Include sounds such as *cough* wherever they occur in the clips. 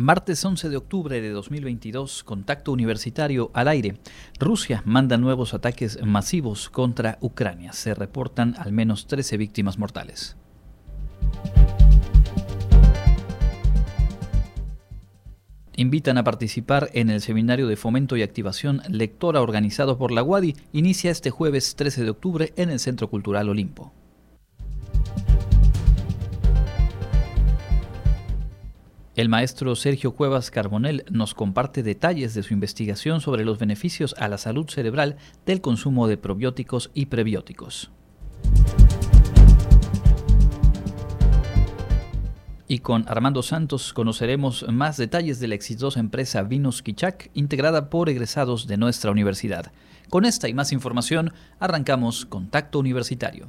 Martes 11 de octubre de 2022, contacto universitario al aire. Rusia manda nuevos ataques masivos contra Ucrania. Se reportan al menos 13 víctimas mortales. Invitan a participar en el seminario de fomento y activación lectora organizado por la UADI. Inicia este jueves 13 de octubre en el Centro Cultural Olimpo. El maestro Sergio Cuevas Carbonel nos comparte detalles de su investigación sobre los beneficios a la salud cerebral del consumo de probióticos y prebióticos. Y con Armando Santos conoceremos más detalles de la exitosa empresa Vinos Kichak, integrada por egresados de nuestra universidad. Con esta y más información, arrancamos Contacto Universitario.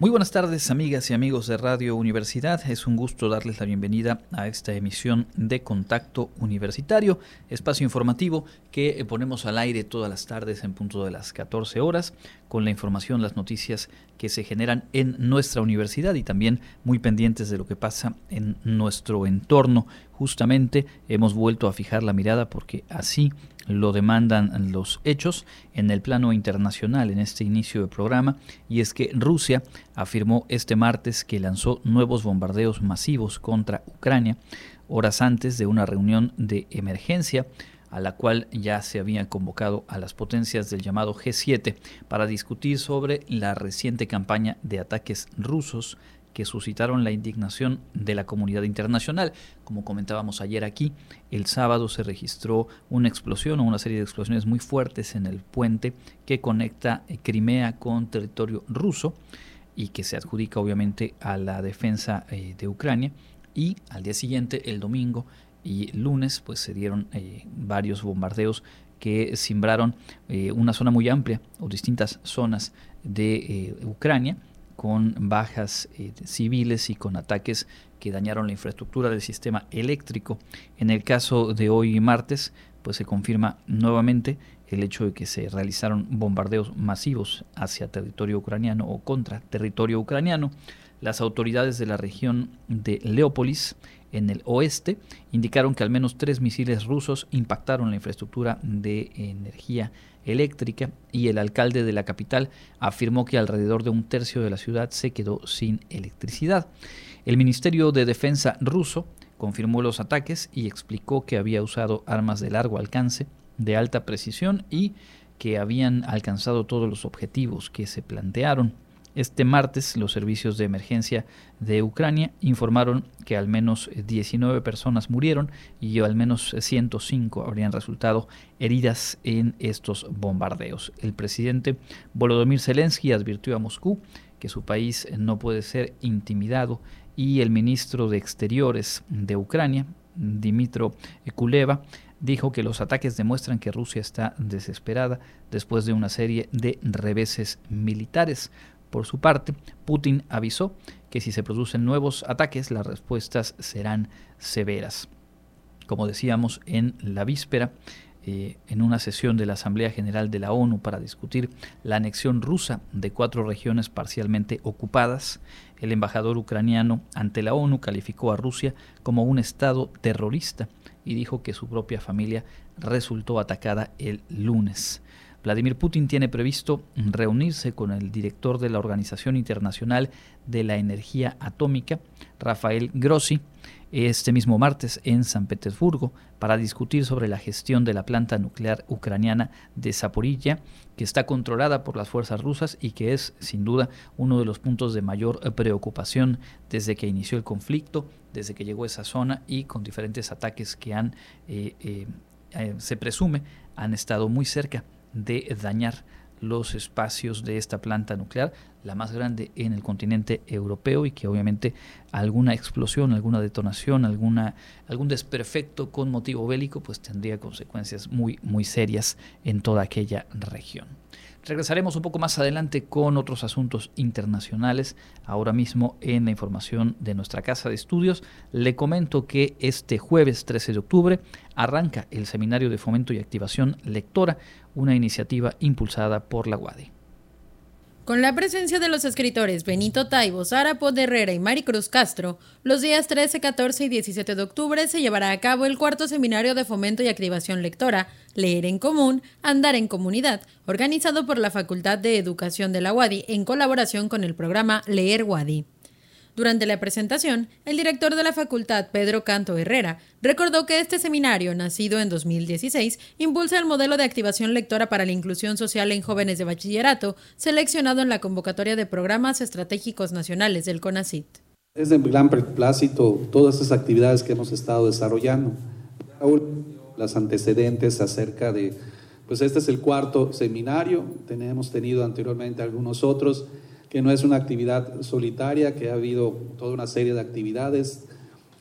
Muy buenas tardes amigas y amigos de Radio Universidad, es un gusto darles la bienvenida a esta emisión de Contacto Universitario, espacio informativo que ponemos al aire todas las tardes en punto de las 14 horas con la información, las noticias que se generan en nuestra universidad y también muy pendientes de lo que pasa en nuestro entorno. Justamente hemos vuelto a fijar la mirada porque así lo demandan los hechos en el plano internacional en este inicio de programa y es que Rusia afirmó este martes que lanzó nuevos bombardeos masivos contra Ucrania horas antes de una reunión de emergencia a la cual ya se habían convocado a las potencias del llamado G7 para discutir sobre la reciente campaña de ataques rusos que suscitaron la indignación de la comunidad internacional. Como comentábamos ayer aquí, el sábado se registró una explosión o una serie de explosiones muy fuertes en el puente que conecta eh, Crimea con territorio ruso y que se adjudica obviamente a la defensa eh, de Ucrania. Y al día siguiente, el domingo y lunes, pues se dieron eh, varios bombardeos que simbraron una zona muy amplia o distintas zonas de Ucrania con bajas eh, civiles y con ataques que dañaron la infraestructura del sistema eléctrico. En el caso de hoy martes, pues se confirma nuevamente el hecho de que se realizaron bombardeos masivos hacia territorio ucraniano o contra territorio ucraniano. Las autoridades de la región de Leópolis, en el oeste, indicaron que al menos tres misiles rusos impactaron la infraestructura de energía eléctrica y el alcalde de la capital afirmó que alrededor de un tercio de la ciudad se quedó sin electricidad. El Ministerio de Defensa ruso confirmó los ataques y explicó que había usado armas de largo alcance, de alta precisión y que habían alcanzado todos los objetivos que se plantearon. Este martes, los servicios de emergencia de Ucrania informaron que al menos 19 personas murieron y al menos 105 habrían resultado heridas en estos bombardeos. El presidente Volodymyr Zelensky advirtió a Moscú que su país no puede ser intimidado y el ministro de Exteriores de Ucrania, Dimitro Kuleva, dijo que los ataques demuestran que Rusia está desesperada después de una serie de reveses militares. Por su parte, Putin avisó que si se producen nuevos ataques, las respuestas serán severas. Como decíamos en la víspera, eh, en una sesión de la Asamblea General de la ONU para discutir la anexión rusa de cuatro regiones parcialmente ocupadas, el embajador ucraniano ante la ONU calificó a Rusia como un Estado terrorista y dijo que su propia familia resultó atacada el lunes. Vladimir Putin tiene previsto reunirse con el director de la Organización Internacional de la Energía Atómica, Rafael Grossi, este mismo martes en San Petersburgo para discutir sobre la gestión de la planta nuclear ucraniana de Zaporilla, que está controlada por las fuerzas rusas y que es sin duda uno de los puntos de mayor preocupación desde que inició el conflicto, desde que llegó esa zona y con diferentes ataques que han, eh, eh, eh, se presume, han estado muy cerca de dañar los espacios de esta planta nuclear, la más grande en el continente europeo y que obviamente alguna explosión, alguna detonación, alguna, algún desperfecto con motivo bélico pues tendría consecuencias muy, muy serias en toda aquella región. Regresaremos un poco más adelante con otros asuntos internacionales. Ahora mismo en la información de nuestra casa de estudios le comento que este jueves 13 de octubre arranca el Seminario de Fomento y Activación Lectora, una iniciativa impulsada por la UADI. Con la presencia de los escritores Benito Taibo, Sara Herrera y Maricruz Castro, los días 13, 14 y 17 de octubre se llevará a cabo el cuarto seminario de fomento y activación lectora, Leer en Común, Andar en Comunidad, organizado por la Facultad de Educación de la UADI en colaboración con el programa Leer UADI. Durante la presentación, el director de la facultad, Pedro Canto Herrera, recordó que este seminario, nacido en 2016, impulsa el modelo de activación lectora para la inclusión social en jóvenes de bachillerato, seleccionado en la convocatoria de programas estratégicos nacionales del CONACIT. Es de gran plácito todas esas actividades que hemos estado desarrollando. Las antecedentes acerca de, pues este es el cuarto seminario, tenemos tenido anteriormente algunos otros que no es una actividad solitaria, que ha habido toda una serie de actividades,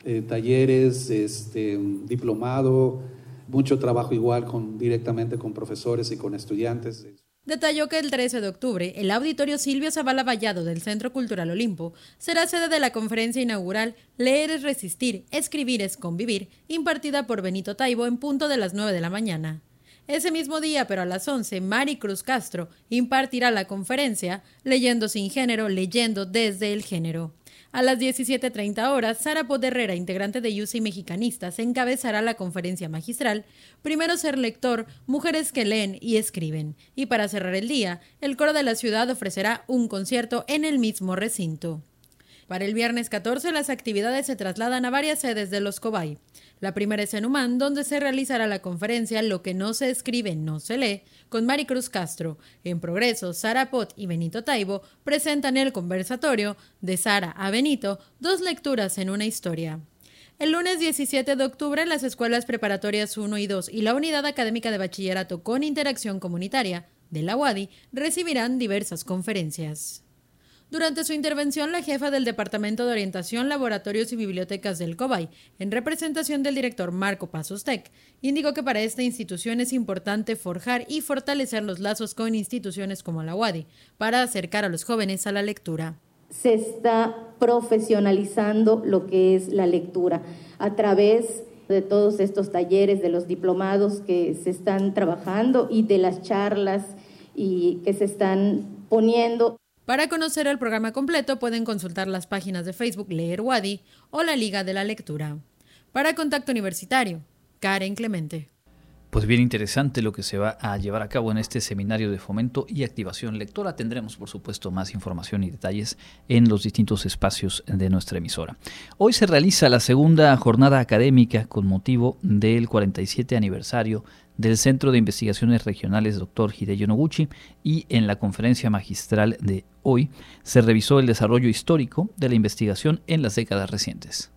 eh, talleres, este, diplomado, mucho trabajo igual con, directamente con profesores y con estudiantes. Detalló que el 13 de octubre, el auditorio Silvio Zavala Vallado del Centro Cultural Olimpo será sede de la conferencia inaugural Leer es resistir, escribir es convivir, impartida por Benito Taibo en punto de las 9 de la mañana. Ese mismo día, pero a las 11, Mari Cruz Castro impartirá la conferencia Leyendo sin género, leyendo desde el género. A las 17.30 horas, Sara Poderrera, integrante de UCI Mexicanistas, encabezará la conferencia magistral Primero ser lector, mujeres que leen y escriben. Y para cerrar el día, el coro de la ciudad ofrecerá un concierto en el mismo recinto. Para el viernes 14, las actividades se trasladan a varias sedes de los Cobay. La primera es en Humán, donde se realizará la conferencia Lo que no se escribe no se lee, con Maricruz Castro. En Progreso, Sara Pot y Benito Taibo presentan el conversatorio de Sara a Benito, dos lecturas en una historia. El lunes 17 de octubre, las escuelas preparatorias 1 y 2 y la Unidad Académica de Bachillerato con Interacción Comunitaria de la UADI recibirán diversas conferencias. Durante su intervención, la jefa del Departamento de Orientación, Laboratorios y Bibliotecas del COBAI, en representación del director Marco Tech, indicó que para esta institución es importante forjar y fortalecer los lazos con instituciones como la UADI para acercar a los jóvenes a la lectura. Se está profesionalizando lo que es la lectura a través de todos estos talleres, de los diplomados que se están trabajando y de las charlas y que se están poniendo. Para conocer el programa completo pueden consultar las páginas de Facebook Leer Wadi o la Liga de la Lectura. Para Contacto Universitario, Karen Clemente. Pues bien interesante lo que se va a llevar a cabo en este seminario de fomento y activación lectora. Tendremos, por supuesto, más información y detalles en los distintos espacios de nuestra emisora. Hoy se realiza la segunda jornada académica con motivo del 47 aniversario del Centro de Investigaciones Regionales Dr. Hideyo Noguchi y en la conferencia magistral de hoy se revisó el desarrollo histórico de la investigación en las décadas recientes.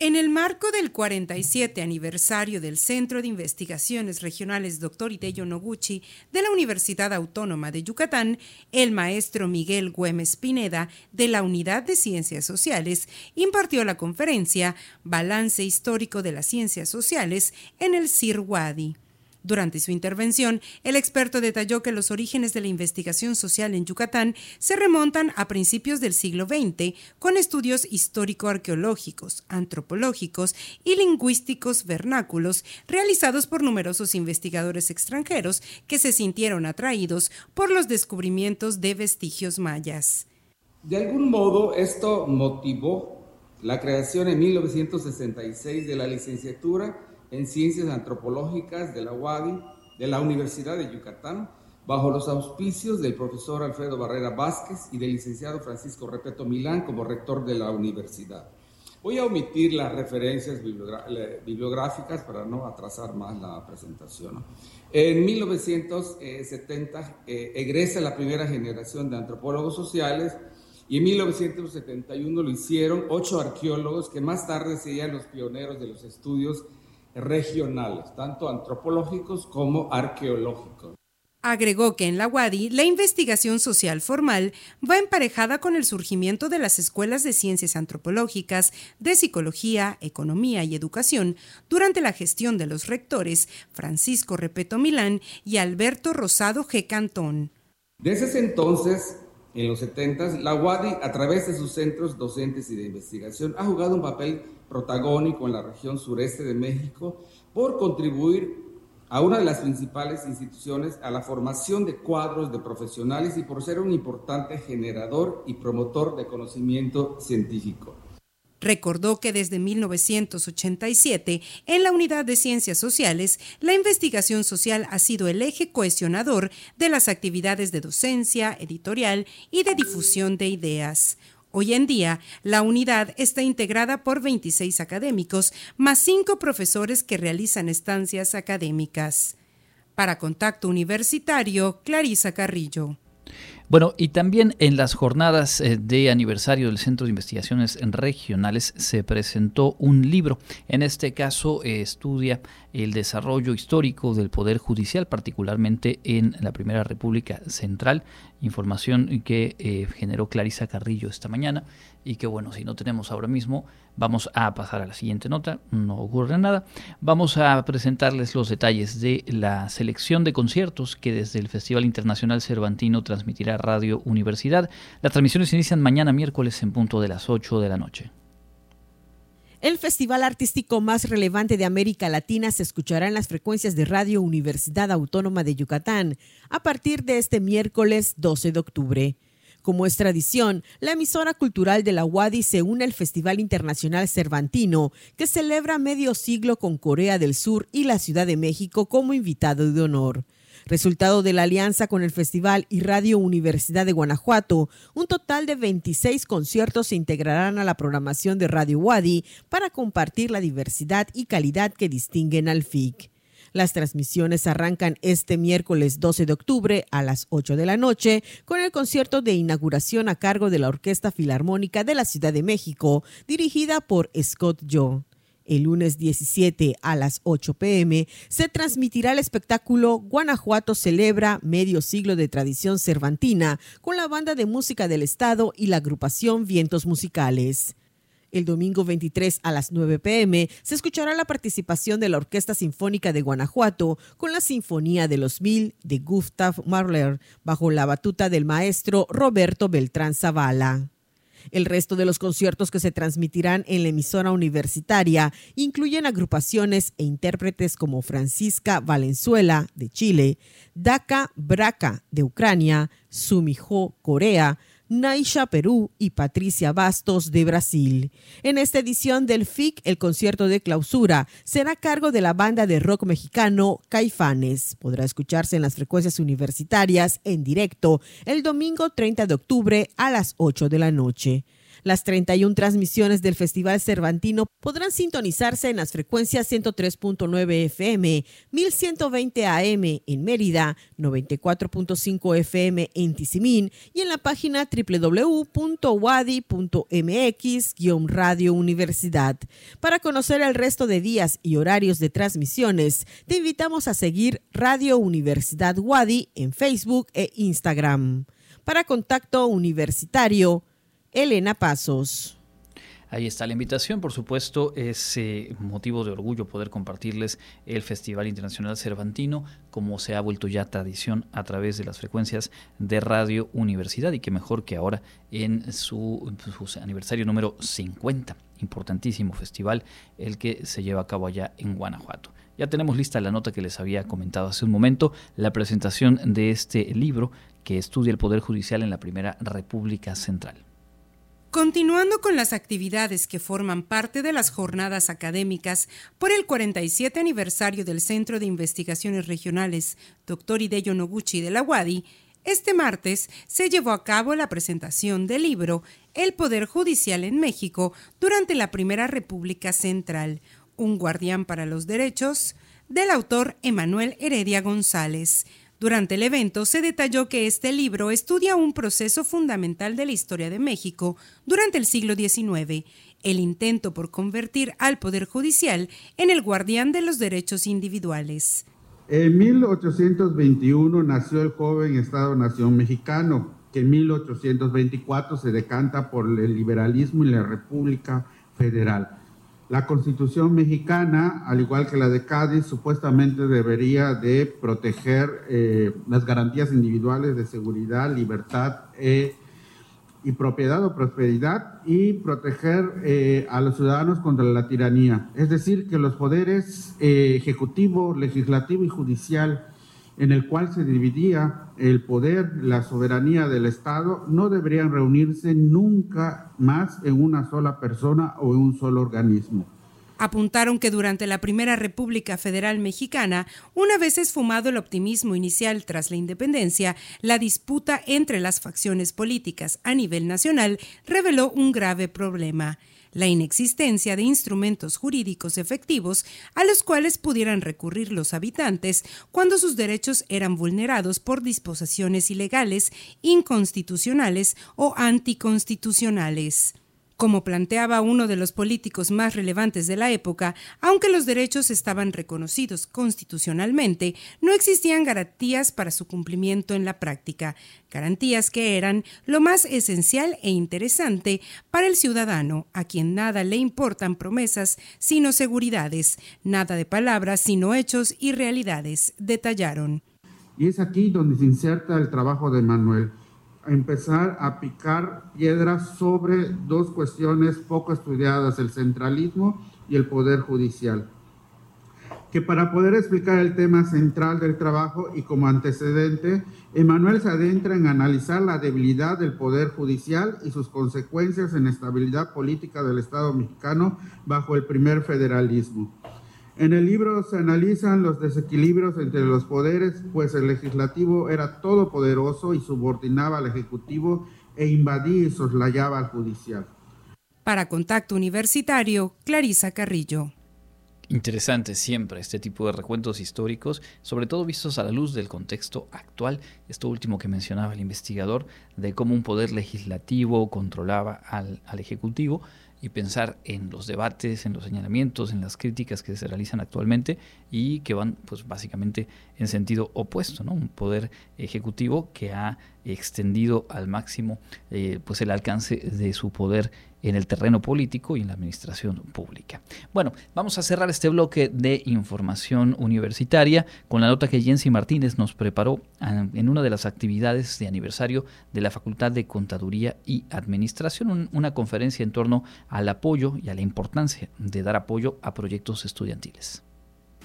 En el marco del 47 aniversario del Centro de Investigaciones Regionales Dr. Hideyo Noguchi de la Universidad Autónoma de Yucatán, el maestro Miguel Güemes Pineda de la Unidad de Ciencias Sociales impartió la conferencia Balance Histórico de las Ciencias Sociales en el CIR Wadi. Durante su intervención, el experto detalló que los orígenes de la investigación social en Yucatán se remontan a principios del siglo XX, con estudios histórico-arqueológicos, antropológicos y lingüísticos vernáculos realizados por numerosos investigadores extranjeros que se sintieron atraídos por los descubrimientos de vestigios mayas. De algún modo, esto motivó la creación en 1966 de la licenciatura en Ciencias Antropológicas de la UADI, de la Universidad de Yucatán, bajo los auspicios del profesor Alfredo Barrera Vázquez y del licenciado Francisco Repeto Milán como rector de la universidad. Voy a omitir las referencias bibliográficas para no atrasar más la presentación. En 1970 eh, egresa la primera generación de antropólogos sociales y en 1971 lo hicieron ocho arqueólogos que más tarde serían los pioneros de los estudios regionales, tanto antropológicos como arqueológicos. Agregó que en la UADI la investigación social formal va emparejada con el surgimiento de las escuelas de ciencias antropológicas, de psicología, economía y educación durante la gestión de los rectores Francisco Repeto Milán y Alberto Rosado G. Cantón. Desde ese entonces, en los 70, la UADI, a través de sus centros docentes y de investigación, ha jugado un papel protagónico en la región sureste de México por contribuir a una de las principales instituciones a la formación de cuadros de profesionales y por ser un importante generador y promotor de conocimiento científico. Recordó que desde 1987, en la Unidad de Ciencias Sociales, la investigación social ha sido el eje cohesionador de las actividades de docencia, editorial y de difusión de ideas. Hoy en día, la unidad está integrada por 26 académicos, más 5 profesores que realizan estancias académicas. Para Contacto Universitario, Clarisa Carrillo. Bueno, y también en las jornadas eh, de aniversario del Centro de Investigaciones Regionales se presentó un libro. En este caso eh, estudia el desarrollo histórico del Poder Judicial, particularmente en la Primera República Central, información que eh, generó Clarisa Carrillo esta mañana y que bueno, si no tenemos ahora mismo, vamos a pasar a la siguiente nota, no ocurre nada. Vamos a presentarles los detalles de la selección de conciertos que desde el Festival Internacional Cervantino transmitirá Radio Universidad. Las transmisiones inician mañana miércoles en punto de las 8 de la noche. El festival artístico más relevante de América Latina se escuchará en las frecuencias de Radio Universidad Autónoma de Yucatán a partir de este miércoles 12 de octubre. Como es tradición, la emisora cultural de la UADI se une al Festival Internacional Cervantino, que celebra medio siglo con Corea del Sur y la Ciudad de México como invitado de honor. Resultado de la alianza con el Festival y Radio Universidad de Guanajuato, un total de 26 conciertos se integrarán a la programación de Radio Wadi para compartir la diversidad y calidad que distinguen al FIC. Las transmisiones arrancan este miércoles 12 de octubre a las 8 de la noche con el concierto de inauguración a cargo de la Orquesta Filarmónica de la Ciudad de México, dirigida por Scott Joe. El lunes 17 a las 8 pm se transmitirá el espectáculo Guanajuato celebra medio siglo de tradición cervantina con la banda de música del Estado y la agrupación Vientos Musicales. El domingo 23 a las 9 pm se escuchará la participación de la Orquesta Sinfónica de Guanajuato con la Sinfonía de los Mil de Gustav Mahler bajo la batuta del maestro Roberto Beltrán Zavala. El resto de los conciertos que se transmitirán en la emisora universitaria incluyen agrupaciones e intérpretes como Francisca Valenzuela de Chile, Daka Braca de Ucrania, Sumijo Corea, Naisha Perú y Patricia Bastos de Brasil. En esta edición del FIC, el concierto de clausura será a cargo de la banda de rock mexicano Caifanes. Podrá escucharse en las frecuencias universitarias en directo el domingo 30 de octubre a las 8 de la noche. Las 31 transmisiones del Festival Cervantino podrán sintonizarse en las frecuencias 103.9 FM, 1120 AM en Mérida, 94.5 FM en Tizimín y en la página www.wadi.mx-radio universidad. Para conocer el resto de días y horarios de transmisiones, te invitamos a seguir Radio Universidad Wadi en Facebook e Instagram. Para contacto universitario, Elena Pasos. Ahí está la invitación, por supuesto, es eh, motivo de orgullo poder compartirles el Festival Internacional Cervantino, como se ha vuelto ya tradición a través de las frecuencias de Radio Universidad y que mejor que ahora en su, su aniversario número 50. Importantísimo festival el que se lleva a cabo allá en Guanajuato. Ya tenemos lista la nota que les había comentado hace un momento, la presentación de este libro que estudia el Poder Judicial en la Primera República Central. Continuando con las actividades que forman parte de las jornadas académicas por el 47 aniversario del Centro de Investigaciones Regionales Dr. Hideyo Noguchi de la UADI, este martes se llevó a cabo la presentación del libro El Poder Judicial en México durante la Primera República Central, un guardián para los derechos, del autor Emanuel Heredia González. Durante el evento se detalló que este libro estudia un proceso fundamental de la historia de México durante el siglo XIX, el intento por convertir al Poder Judicial en el guardián de los derechos individuales. En 1821 nació el joven Estado-Nación mexicano, que en 1824 se decanta por el liberalismo y la República Federal. La Constitución mexicana, al igual que la de Cádiz, supuestamente debería de proteger eh, las garantías individuales de seguridad, libertad e y propiedad o prosperidad y proteger eh, a los ciudadanos contra la tiranía. Es decir, que los poderes eh, ejecutivo, legislativo y judicial en el cual se dividía el poder, la soberanía del Estado, no deberían reunirse nunca más en una sola persona o en un solo organismo. Apuntaron que durante la Primera República Federal Mexicana, una vez esfumado el optimismo inicial tras la independencia, la disputa entre las facciones políticas a nivel nacional reveló un grave problema la inexistencia de instrumentos jurídicos efectivos a los cuales pudieran recurrir los habitantes cuando sus derechos eran vulnerados por disposiciones ilegales, inconstitucionales o anticonstitucionales. Como planteaba uno de los políticos más relevantes de la época, aunque los derechos estaban reconocidos constitucionalmente, no existían garantías para su cumplimiento en la práctica, garantías que eran lo más esencial e interesante para el ciudadano, a quien nada le importan promesas sino seguridades, nada de palabras sino hechos y realidades, detallaron. Y es aquí donde se inserta el trabajo de Manuel empezar a picar piedras sobre dos cuestiones poco estudiadas, el centralismo y el poder judicial. Que para poder explicar el tema central del trabajo y como antecedente, Emanuel se adentra en analizar la debilidad del poder judicial y sus consecuencias en estabilidad política del Estado mexicano bajo el primer federalismo. En el libro se analizan los desequilibrios entre los poderes, pues el legislativo era todopoderoso y subordinaba al ejecutivo e invadía y soslayaba al judicial. Para Contacto Universitario, Clarisa Carrillo. Interesante siempre este tipo de recuentos históricos, sobre todo vistos a la luz del contexto actual, esto último que mencionaba el investigador, de cómo un poder legislativo controlaba al, al Ejecutivo, y pensar en los debates, en los señalamientos, en las críticas que se realizan actualmente y que van pues básicamente en sentido opuesto, ¿no? Un poder ejecutivo que ha extendido al máximo eh, pues el alcance de su poder en el terreno político y en la administración pública. Bueno, vamos a cerrar este bloque de información universitaria con la nota que Jensi Martínez nos preparó ah, en una de las actividades de aniversario de la Facultad de Contaduría y Administración, una conferencia en torno al apoyo y a la importancia de dar apoyo a proyectos estudiantiles.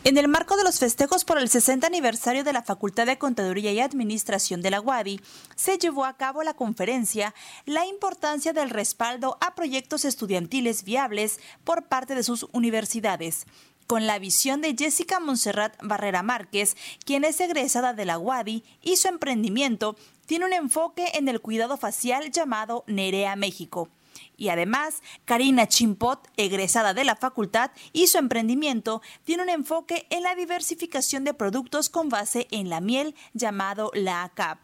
En el marco de los festejos por el 60 aniversario de la Facultad de Contaduría y Administración de la UADI, se llevó a cabo la conferencia La importancia del respaldo a proyectos estudiantiles viables por parte de sus universidades, con la visión de Jessica Monserrat Barrera Márquez, quien es egresada de la UADI y su emprendimiento tiene un enfoque en el cuidado facial llamado Nerea México y además, Karina Chimpot, egresada de la facultad, y su emprendimiento tiene un enfoque en la diversificación de productos con base en la miel llamado la ACAP.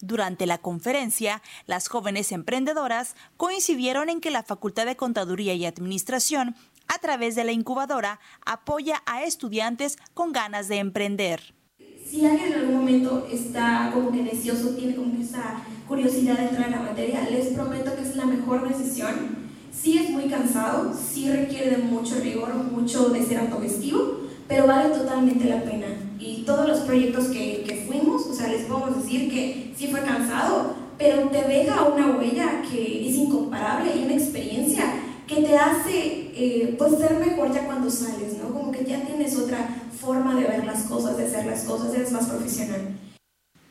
Durante la conferencia, las jóvenes emprendedoras coincidieron en que la Facultad de Contaduría y Administración, a través de la incubadora, apoya a estudiantes con ganas de emprender. Si alguien en algún momento está como que deseoso, tiene como que esa curiosidad de entrar en la materia, les prometo que es la mejor decisión. Sí es muy cansado, sí requiere de mucho rigor, mucho de ser autogestivo, pero vale totalmente la pena. Y todos los proyectos que, que fuimos, o sea, les podemos decir que sí fue cansado, pero te deja una huella que es incomparable y una experiencia que te hace eh, pues ser mejor ya cuando sales, ¿no? Como que ya tienes otra forma de ver las cosas, de hacer las cosas, eres más profesional.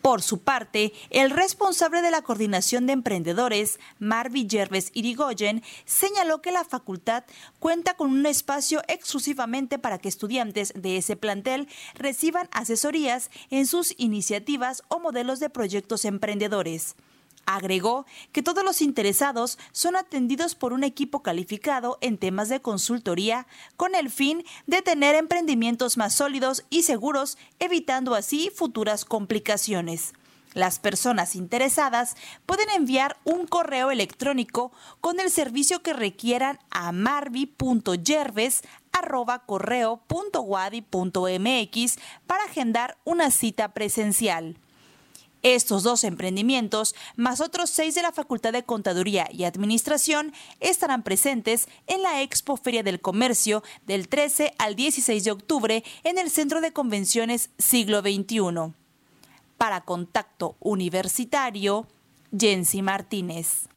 Por su parte, el responsable de la coordinación de emprendedores, Marvi Gerves Irigoyen, señaló que la facultad cuenta con un espacio exclusivamente para que estudiantes de ese plantel reciban asesorías en sus iniciativas o modelos de proyectos emprendedores. Agregó que todos los interesados son atendidos por un equipo calificado en temas de consultoría con el fin de tener emprendimientos más sólidos y seguros, evitando así futuras complicaciones. Las personas interesadas pueden enviar un correo electrónico con el servicio que requieran a marvi.yerves.correo.wadi.mx para agendar una cita presencial. Estos dos emprendimientos, más otros seis de la Facultad de Contaduría y Administración, estarán presentes en la Expo Feria del Comercio del 13 al 16 de octubre en el Centro de Convenciones Siglo XXI. Para Contacto Universitario, Jensi Martínez.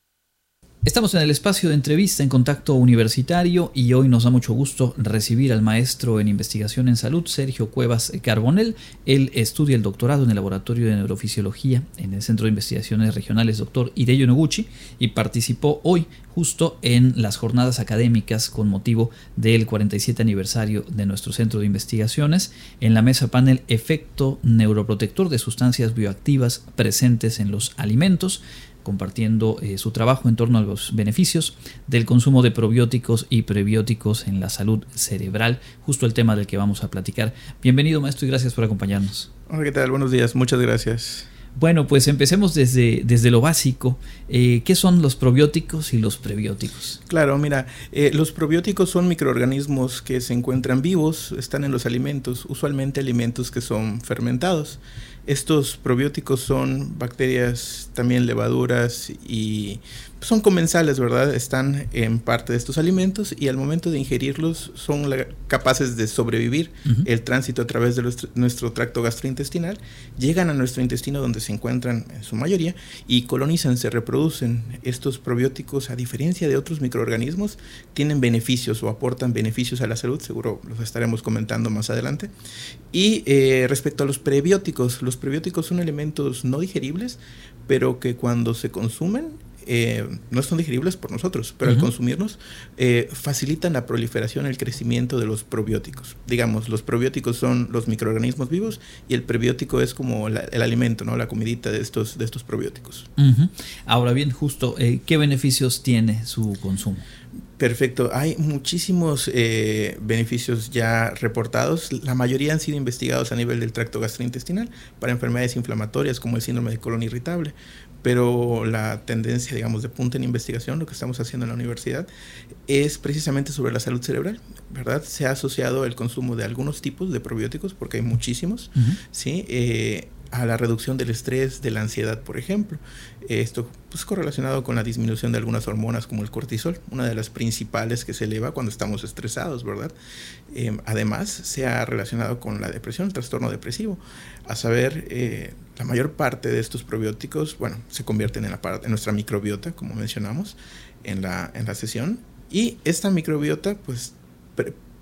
Estamos en el espacio de entrevista en contacto universitario y hoy nos da mucho gusto recibir al maestro en investigación en salud, Sergio Cuevas Carbonel. Él estudia el doctorado en el Laboratorio de Neurofisiología en el Centro de Investigaciones Regionales Dr. Hideo Noguchi y participó hoy justo en las jornadas académicas con motivo del 47 aniversario de nuestro centro de investigaciones en la mesa panel Efecto neuroprotector de sustancias bioactivas presentes en los alimentos compartiendo eh, su trabajo en torno a los beneficios del consumo de probióticos y prebióticos en la salud cerebral, justo el tema del que vamos a platicar. Bienvenido maestro y gracias por acompañarnos. Hola, ¿qué tal? Buenos días, muchas gracias. Bueno, pues empecemos desde, desde lo básico. Eh, ¿Qué son los probióticos y los prebióticos? Claro, mira, eh, los probióticos son microorganismos que se encuentran vivos, están en los alimentos, usualmente alimentos que son fermentados. Estos probióticos son bacterias, también levaduras y son comensales, ¿verdad? Están en parte de estos alimentos y al momento de ingerirlos son capaces de sobrevivir el tránsito a través de nuestro, tracto gastrointestinal, llegan a nuestro intestino donde se encuentran en su mayoría y colonizan, se reproducen. Estos probióticos, a diferencia de otros microorganismos, tienen beneficios o aportan beneficios a la salud, seguro los estaremos comentando más adelante. Y eh, respecto a los prebióticos, los prebióticos son elementos no digeribles, pero que cuando se consumen eh, no son digeribles por nosotros, pero al consumirnos eh, facilitan la proliferación, el crecimiento de los probióticos. Digamos, los probióticos son los microorganismos vivos y el prebiótico es como el alimento, ¿no? la comidita de estos, de estos probióticos. Ahora bien, justo, eh, ¿qué beneficios tiene su consumo? Perfecto. Hay muchísimos beneficios ya reportados. La mayoría han sido investigados a nivel del tracto gastrointestinal para enfermedades inflamatorias como el síndrome de colon irritable pero la tendencia, digamos, de punta en investigación, lo que estamos haciendo en la universidad, es precisamente sobre la salud cerebral, ¿verdad? Se ha asociado el consumo de algunos tipos de probióticos, porque hay muchísimos, ¿sí? Eh, a la reducción del estrés, de la ansiedad, por ejemplo. Esto pues correlacionado con la disminución de algunas hormonas como el cortisol, una de las principales que se eleva cuando estamos estresados, ¿verdad? Em, además, se ha relacionado con la depresión, el trastorno depresivo. A saber, eh, la mayor parte de estos probióticos, bueno, se convierten en, la parte, en nuestra microbiota, como mencionamos en la, en la sesión, y esta microbiota, pues,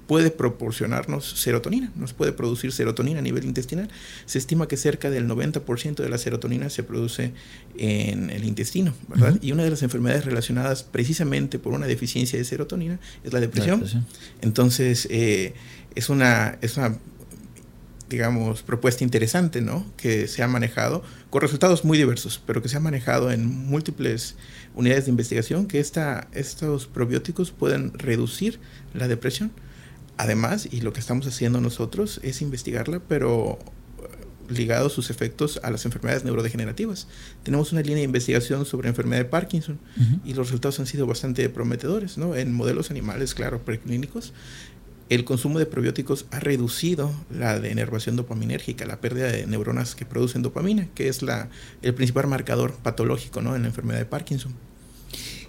puede proporcionarnos serotonina, nos puede producir serotonina a nivel intestinal. Se estima que cerca del 90% de la serotonina se produce en el intestino, ¿verdad? Y una de las enfermedades relacionadas precisamente por una deficiencia de serotonina es la depresión. Entonces, eh, es, una, es una, digamos, propuesta interesante, ¿no? Que se ha manejado con resultados muy diversos, pero que se ha manejado en múltiples unidades de investigación, que esta, estos probióticos pueden reducir la depresión Además, y lo que estamos haciendo nosotros es investigarla, pero eh, ligado sus efectos a las enfermedades neurodegenerativas. Tenemos una línea de investigación sobre enfermedad de Parkinson y los resultados han sido bastante prometedores, ¿no? En modelos animales, claro, preclínicos, el consumo de probióticos ha reducido la denervación dopaminérgica, la pérdida de neuronas que producen dopamina, que es la, el principal marcador patológico ¿no? en la enfermedad de Parkinson.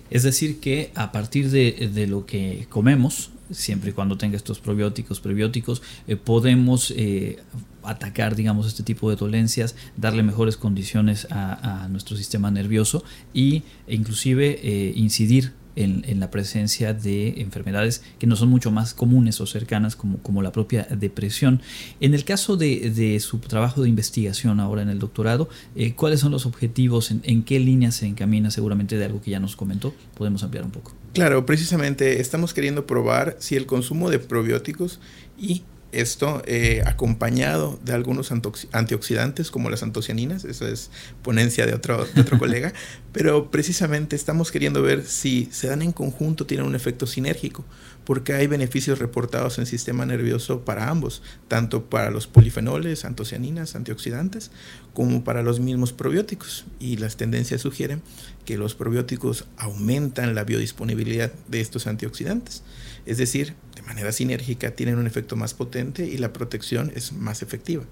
Es decir, que a partir de, de lo que comemos, siempre y cuando tenga estos probióticos, prebióticos, eh, podemos eh, atacar, digamos, este tipo de dolencias, darle mejores condiciones a, nuestro sistema nervioso y, e inclusive eh, incidir en, la presencia de enfermedades que no son mucho más comunes o cercanas como, como la propia depresión. En el caso de, su trabajo de investigación ahora en el doctorado, eh, ¿cuáles son los objetivos? En, ¿En qué línea se encamina seguramente de algo que ya nos comentó? Podemos ampliar un poco. Claro, precisamente estamos queriendo probar si el consumo de probióticos y esto eh, acompañado de algunos antioxidantes como las antocianinas, eso es ponencia de otro, de otro *laughs* colega, pero precisamente estamos queriendo ver si se dan en conjunto, tienen un efecto sinérgico, porque hay beneficios reportados en el sistema nervioso para ambos, tanto para los polifenoles, antocianinas, antioxidantes, como para los mismos probióticos. Y las tendencias sugieren que los probióticos aumentan la biodisponibilidad de estos antioxidantes. Es decir, de manera sinérgica tienen un efecto más potente y la protección es más efectiva.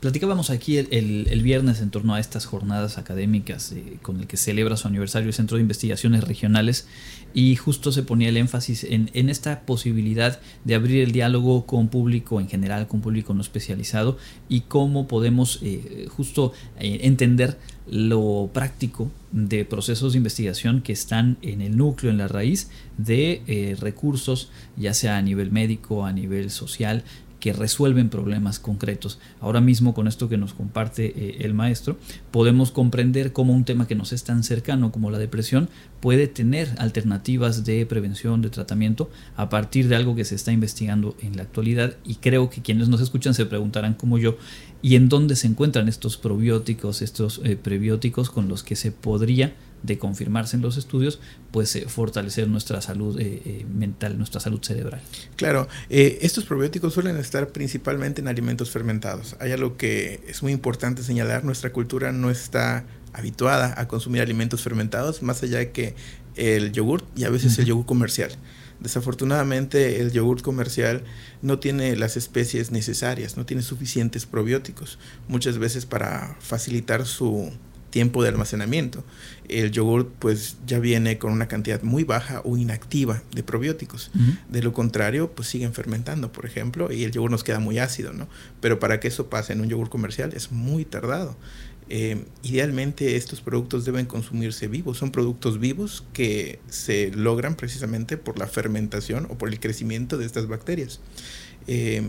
Platicábamos aquí el, viernes en torno a estas jornadas académicas eh, con el que celebra su aniversario el Centro de Investigaciones Regionales y justo se ponía el énfasis en, esta posibilidad de abrir el diálogo con público en general, con público no especializado y cómo podemos eh, justo eh, entender lo práctico de procesos de investigación que están en el núcleo, en la raíz de recursos, ya sea a nivel médico, a nivel social, que resuelven problemas concretos. Ahora mismo con esto que nos comparte eh, el maestro, podemos comprender cómo un tema que nos es tan cercano como la depresión puede tener alternativas de prevención, de tratamiento, a partir de algo que se está investigando en la actualidad. Y creo que quienes nos escuchan se preguntarán como yo, y en dónde se encuentran estos probióticos, estos eh, prebióticos con los que se podría, de confirmarse en los estudios, pues eh, fortalecer nuestra salud eh, mental, nuestra salud cerebral. Claro, estos probióticos suelen estar principalmente en alimentos fermentados. Hay algo que es muy importante señalar, nuestra cultura no está habituada a consumir alimentos fermentados, más allá de que el yogur y a veces el yogur comercial. Desafortunadamente el yogur comercial no tiene las especies necesarias, no tiene suficientes probióticos, muchas veces para facilitar su tiempo de almacenamiento. El yogur pues ya viene con una cantidad muy baja o inactiva de probióticos. De lo contrario, pues siguen fermentando, por ejemplo, y el yogur nos queda muy ácido, ¿no? Pero para que eso pase en un yogur comercial es muy tardado. Eh, idealmente estos productos deben consumirse vivos, son productos vivos que se logran precisamente por la fermentación o por el crecimiento de estas bacterias. Eh,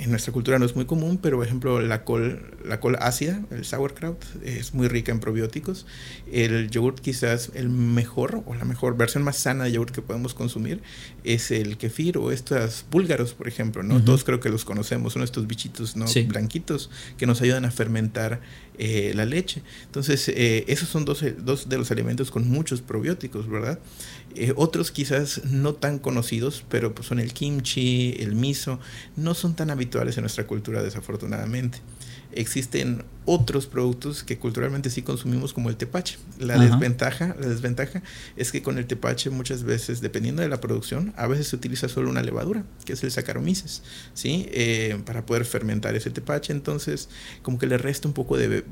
en nuestra cultura no es muy común, pero por ejemplo la col, la col ácida, el sauerkraut, es muy rica en probióticos. El yogurt quizás el mejor o la mejor versión más sana de yogurt que podemos consumir es el kefir o estos búlgaros, por ejemplo, ¿no? Todos creo que los conocemos, son estos bichitos ¿no? blanquitos que nos ayudan a fermentar eh, la leche. Entonces, eh, esos son dos, dos, de los alimentos con muchos probióticos, ¿verdad? Eh, otros quizás no tan conocidos, pero pues son el kimchi, el miso, no son tan habituales en nuestra cultura desafortunadamente existen otros productos que culturalmente sí consumimos como el tepache. La desventaja, la desventaja es que con el tepache muchas veces, dependiendo de la producción, a veces se utiliza solo una levadura, que es el Saccharomyces, ¿sí? Eh, para poder fermentar ese tepache. Entonces, como que le resta un poco de,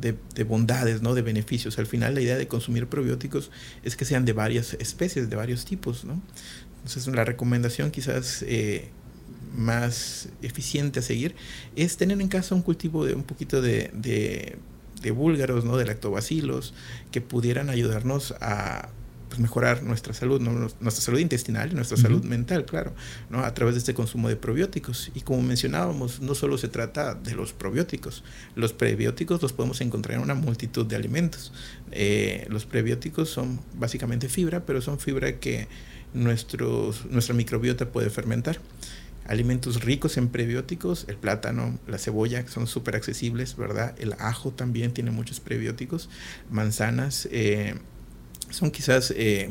bondades, ¿no? De beneficios. Al final, la idea de consumir probióticos es que sean de varias especies, de varios tipos, ¿no? Entonces, la recomendación quizás eh, más eficiente a seguir es tener en casa un cultivo de un poquito de, de, búlgaros, ¿no? de lactobacilos, que pudieran ayudarnos a pues, mejorar nuestra salud, nuestra salud intestinal y nuestra salud mental, claro, ¿no? a través de este consumo de probióticos. Y como mencionábamos, no solo se trata de los probióticos, los prebióticos los podemos encontrar en una multitud de alimentos. Eh, los prebióticos son básicamente fibra, pero son fibra que nuestros, nuestra microbiota puede fermentar alimentos ricos en prebióticos, el plátano, la cebolla, que son súper accesibles, ¿verdad? El ajo también tiene muchos prebióticos, manzanas, eh, son quizás eh,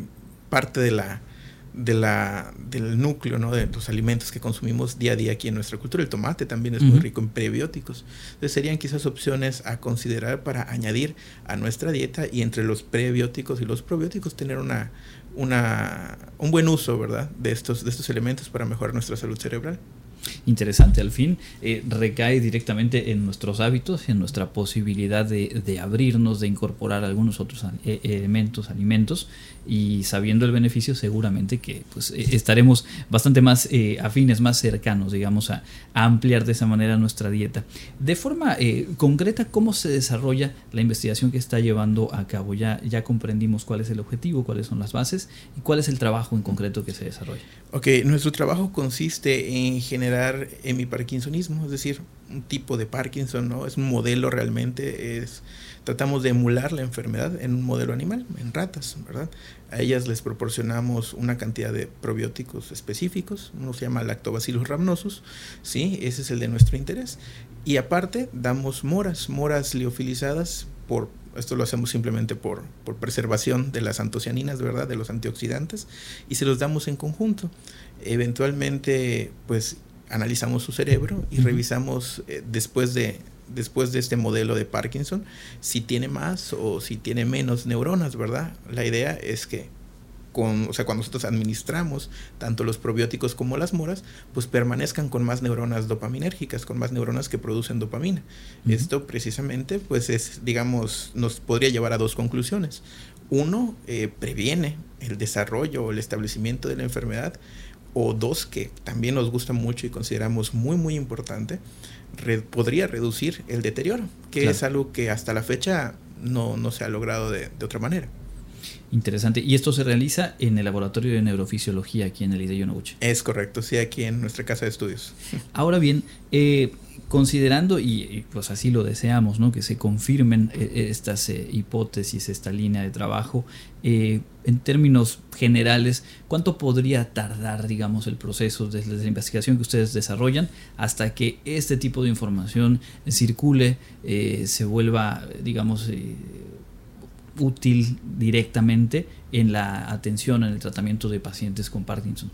parte de la, de la, del núcleo ¿no? de los alimentos que consumimos día a día aquí en nuestra cultura. El tomate también es muy rico en prebióticos. Entonces serían quizás opciones a considerar para añadir a nuestra dieta y entre los prebióticos y los probióticos tener una, una, un buen uso, ¿verdad?, de estos, de estos elementos para mejorar nuestra salud cerebral. Interesante, al fin eh, recae directamente en nuestros hábitos en nuestra posibilidad de, de abrirnos, de incorporar algunos otros eh, elementos, alimentos y sabiendo el beneficio seguramente que pues, e, estaremos bastante más eh, afines, más cercanos, digamos, a, ampliar de esa manera nuestra dieta. De forma eh, concreta, ¿cómo se desarrolla la investigación que está llevando a cabo? Ya, ya comprendimos cuál es el objetivo, cuáles son las bases y cuál es el trabajo en concreto que se desarrolla. Ok, nuestro trabajo consiste en generar generar hemiparkinsonismo, es decir, un tipo de Parkinson, ¿no? Es un modelo realmente, es tratamos de emular la enfermedad en un modelo animal, en ratas, ¿verdad? A ellas les proporcionamos una cantidad de probióticos específicos, uno se llama Lactobacillus rhamnosus, ¿sí? Ese es el de nuestro interés. Y aparte damos moras, moras liofilizadas por esto lo hacemos simplemente por, por, preservación de las antocianinas, ¿verdad? De los antioxidantes, y se los damos en conjunto. Eventualmente, pues analizamos su cerebro y revisamos eh, después de después de este modelo de Parkinson si tiene más o si tiene menos neuronas, ¿verdad? La idea es que con, o sea, cuando nosotros administramos tanto los probióticos como las moras, pues permanezcan con más neuronas dopaminérgicas, con más neuronas que producen dopamina. Esto precisamente, pues es, digamos, nos podría llevar a dos conclusiones. Uno, eh, previene el desarrollo o el establecimiento de la enfermedad o dos que también nos gusta mucho y consideramos muy muy importante, podría reducir el deterioro, que es algo que hasta la fecha no, no se ha logrado de, de, otra manera. Interesante. Y esto se realiza en el laboratorio de neurofisiología aquí en el Noguchi. Es correcto, sí, aquí en nuestra casa de estudios. Ahora bien, eh, considerando, y, pues así lo deseamos, ¿no? que se confirmen eh, estas eh, hipótesis, esta línea de trabajo, eh, en términos generales, ¿cuánto podría tardar, digamos, el proceso desde la investigación que ustedes desarrollan hasta que este tipo de información circule, se vuelva, digamos, útil directamente en la atención, en el tratamiento de pacientes con Parkinson?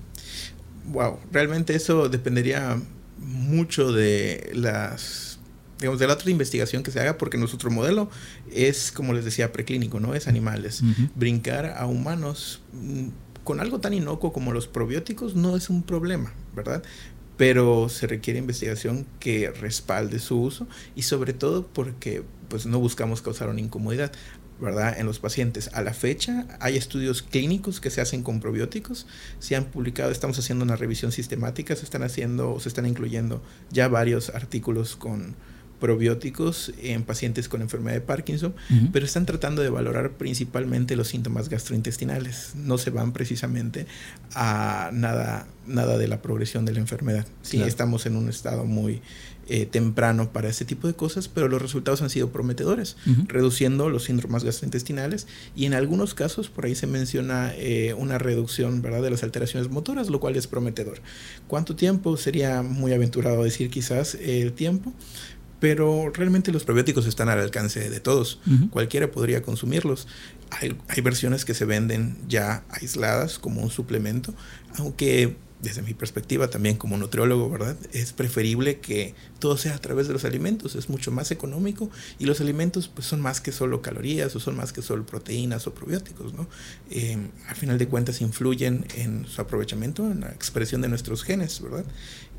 Wow, realmente eso dependería mucho de las digamos de la otra investigación que se haga porque nuestro modelo es como les decía preclínico no es animales. Brincar a humanos mm, con algo tan inocuo como los probióticos no es un problema verdad pero se requiere investigación que respalde su uso y sobre todo porque pues no buscamos causar una incomodidad ¿verdad? En los pacientes. A la fecha hay estudios clínicos que se hacen con probióticos, se han publicado, estamos haciendo una revisión sistemática, se están haciendo, se están incluyendo ya varios artículos con probióticos en pacientes con enfermedad de Parkinson, pero están tratando de valorar principalmente los síntomas gastrointestinales. No se van precisamente a nada, nada de la progresión de la enfermedad. Sí, estamos en un estado muy eh, temprano para ese tipo de cosas, pero los resultados han sido prometedores, reduciendo los síndromes gastrointestinales y en algunos casos por ahí se menciona eh, una reducción ¿verdad? de las alteraciones motoras, lo cual es prometedor. ¿Cuánto tiempo? Sería muy aventurado decir quizás el tiempo, pero realmente los probióticos están al alcance de todos. Cualquiera podría consumirlos. Hay, hay, versiones que se venden ya aisladas como un suplemento, aunque desde mi perspectiva también como nutriólogo, ¿verdad? Es preferible que todo sea a través de los alimentos, es mucho más económico y los alimentos pues son más que solo calorías o son más que solo proteínas o probióticos, ¿no? Eh, al final de cuentas influyen en su aprovechamiento, en la expresión de nuestros genes, ¿verdad?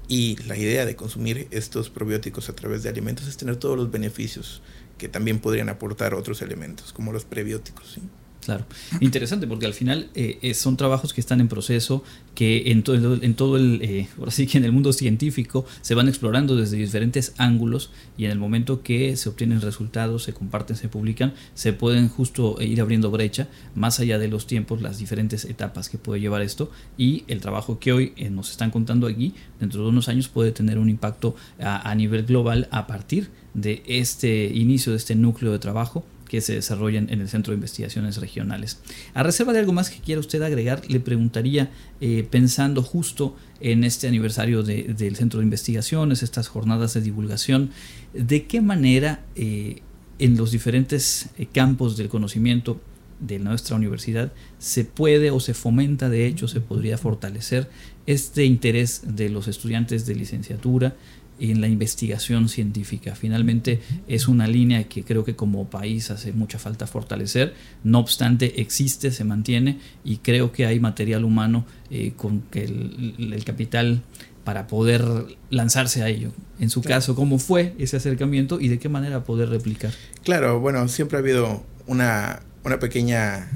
Y la idea de consumir estos probióticos a través de alimentos es tener todos los beneficios que también podrían aportar otros elementos, como los prebióticos, ¿sí? Claro, interesante porque al final eh, son trabajos que están en proceso, que en, todo, en todo el, eh, que en el mundo científico se van explorando desde diferentes ángulos y en el momento que se obtienen resultados, se comparten, se publican, se pueden justo ir abriendo brecha más allá de los tiempos, las diferentes etapas que puede llevar esto. Y el trabajo que hoy eh, nos están contando aquí, dentro de unos años puede tener un impacto a nivel global a partir de este inicio, de este núcleo de trabajo que se desarrollan en el Centro de Investigaciones Regionales. A reserva de algo más que quiera usted agregar, le preguntaría, eh, pensando justo en este aniversario del Centro de Investigaciones, estas jornadas de divulgación, ¿de qué manera eh, en los diferentes eh, campos del conocimiento de nuestra universidad se puede o se fomenta, de hecho, se podría fortalecer este interés de los estudiantes de licenciatura, en la investigación científica. Finalmente es una línea que creo que como país hace mucha falta fortalecer, no obstante existe, se mantiene y creo que hay material humano eh, con que el, capital para poder lanzarse a ello. En su caso, ¿cómo fue ese acercamiento y de qué manera poder replicar? Claro, bueno, siempre ha habido una, una pequeña...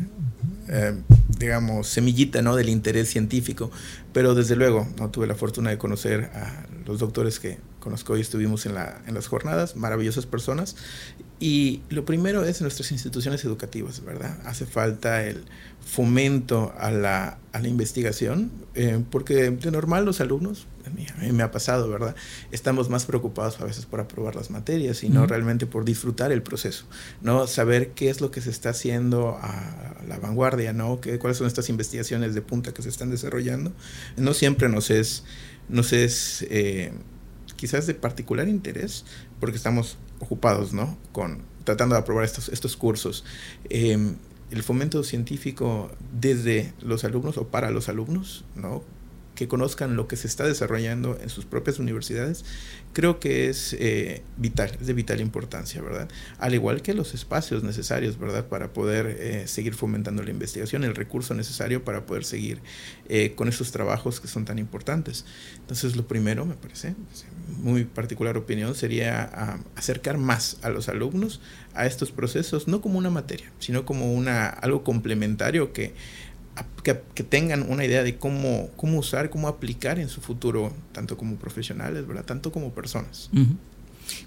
Eh, digamos, semillita ¿no? del interés científico, pero desde luego no tuve la fortuna de conocer a los doctores que conozco y estuvimos en, la, en las jornadas, maravillosas personas, y lo primero es nuestras instituciones educativas, ¿verdad? Hace falta el fomento a la, a la investigación, eh, porque de normal los alumnos, a mí, me ha pasado, ¿verdad? Estamos más preocupados a veces por aprobar las materias y no realmente por disfrutar el proceso, ¿no? Saber qué es lo que se está haciendo a la vanguardia, ¿no? ¿Qué, ¿Cuáles son estas investigaciones de punta que se están desarrollando? No siempre nos es, nos es eh, quizás de particular interés, porque estamos ocupados, ¿no? Con tratando de aprobar estos, estos cursos. Em, el fomento científico desde los alumnos o para los alumnos, ¿no? Que conozcan lo que se está desarrollando en sus propias universidades, creo que es eh, vital, es de vital importancia, ¿verdad? Al igual que los espacios necesarios, ¿verdad? Para poder eh, seguir fomentando la investigación, el recurso necesario para poder seguir eh, con esos trabajos que son tan importantes. Entonces, lo primero, me parece, muy particular opinión, sería acercar más a los alumnos a estos procesos, no como una materia, sino como una, algo complementario que que, tengan una idea de cómo, cómo usar, cómo aplicar en su futuro, tanto como profesionales, ¿verdad? Tanto como personas.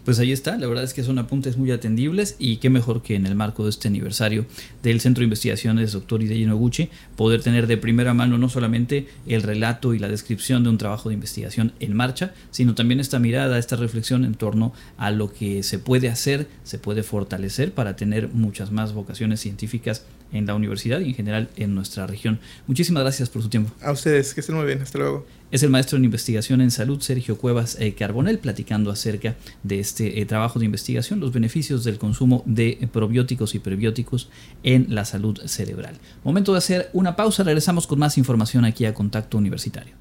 Pues ahí está, la verdad es que son apuntes muy atendibles y qué mejor que en el marco de este aniversario del Centro de Investigaciones Dr. Hideki Noguchi poder tener de primera mano no solamente el relato y la descripción de un trabajo de investigación en marcha, sino también esta mirada, esta reflexión en torno a lo que se puede hacer, se puede fortalecer para tener muchas más vocaciones científicas en la universidad y en general en nuestra región. Muchísimas gracias por su tiempo. A ustedes, que estén muy bien, hasta luego. Es el maestro en investigación en salud Sergio Cuevas eh, Carbonel platicando acerca de este eh, trabajo de investigación, los beneficios del consumo de probióticos y prebióticos en la salud cerebral. Momento de hacer una pausa, regresamos con más información aquí a Contacto Universitario.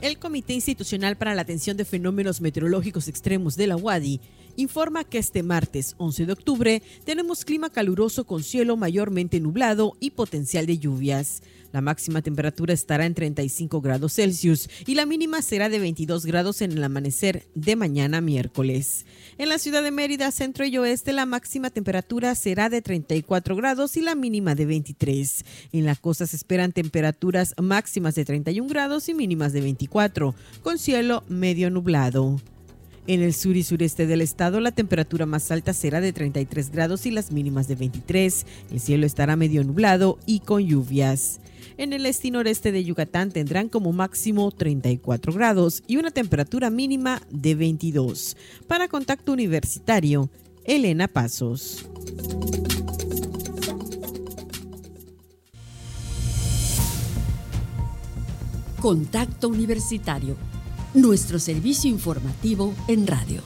El Comité Institucional para la Atención de Fenómenos Meteorológicos Extremos de la UADI informa que este martes 11 de octubre tenemos clima caluroso con cielo mayormente nublado y potencial de lluvias. La máxima temperatura estará en 35 grados Celsius y la mínima será de 22 grados en el amanecer de mañana miércoles. En la ciudad de Mérida, centro y oeste, la máxima temperatura será de 34 grados y la mínima de 23. En la costa se esperan temperaturas máximas de 31 grados y mínimas de 24, con cielo medio nublado. En el sur y sureste del estado la temperatura más alta será de 33 grados y las mínimas de 23. El cielo estará medio nublado y con lluvias. En el este y noreste de Yucatán tendrán como máximo 34 grados y una temperatura mínima de 22. Para Contacto Universitario, Elena Pasos. Contacto Universitario nuestro servicio informativo en radio.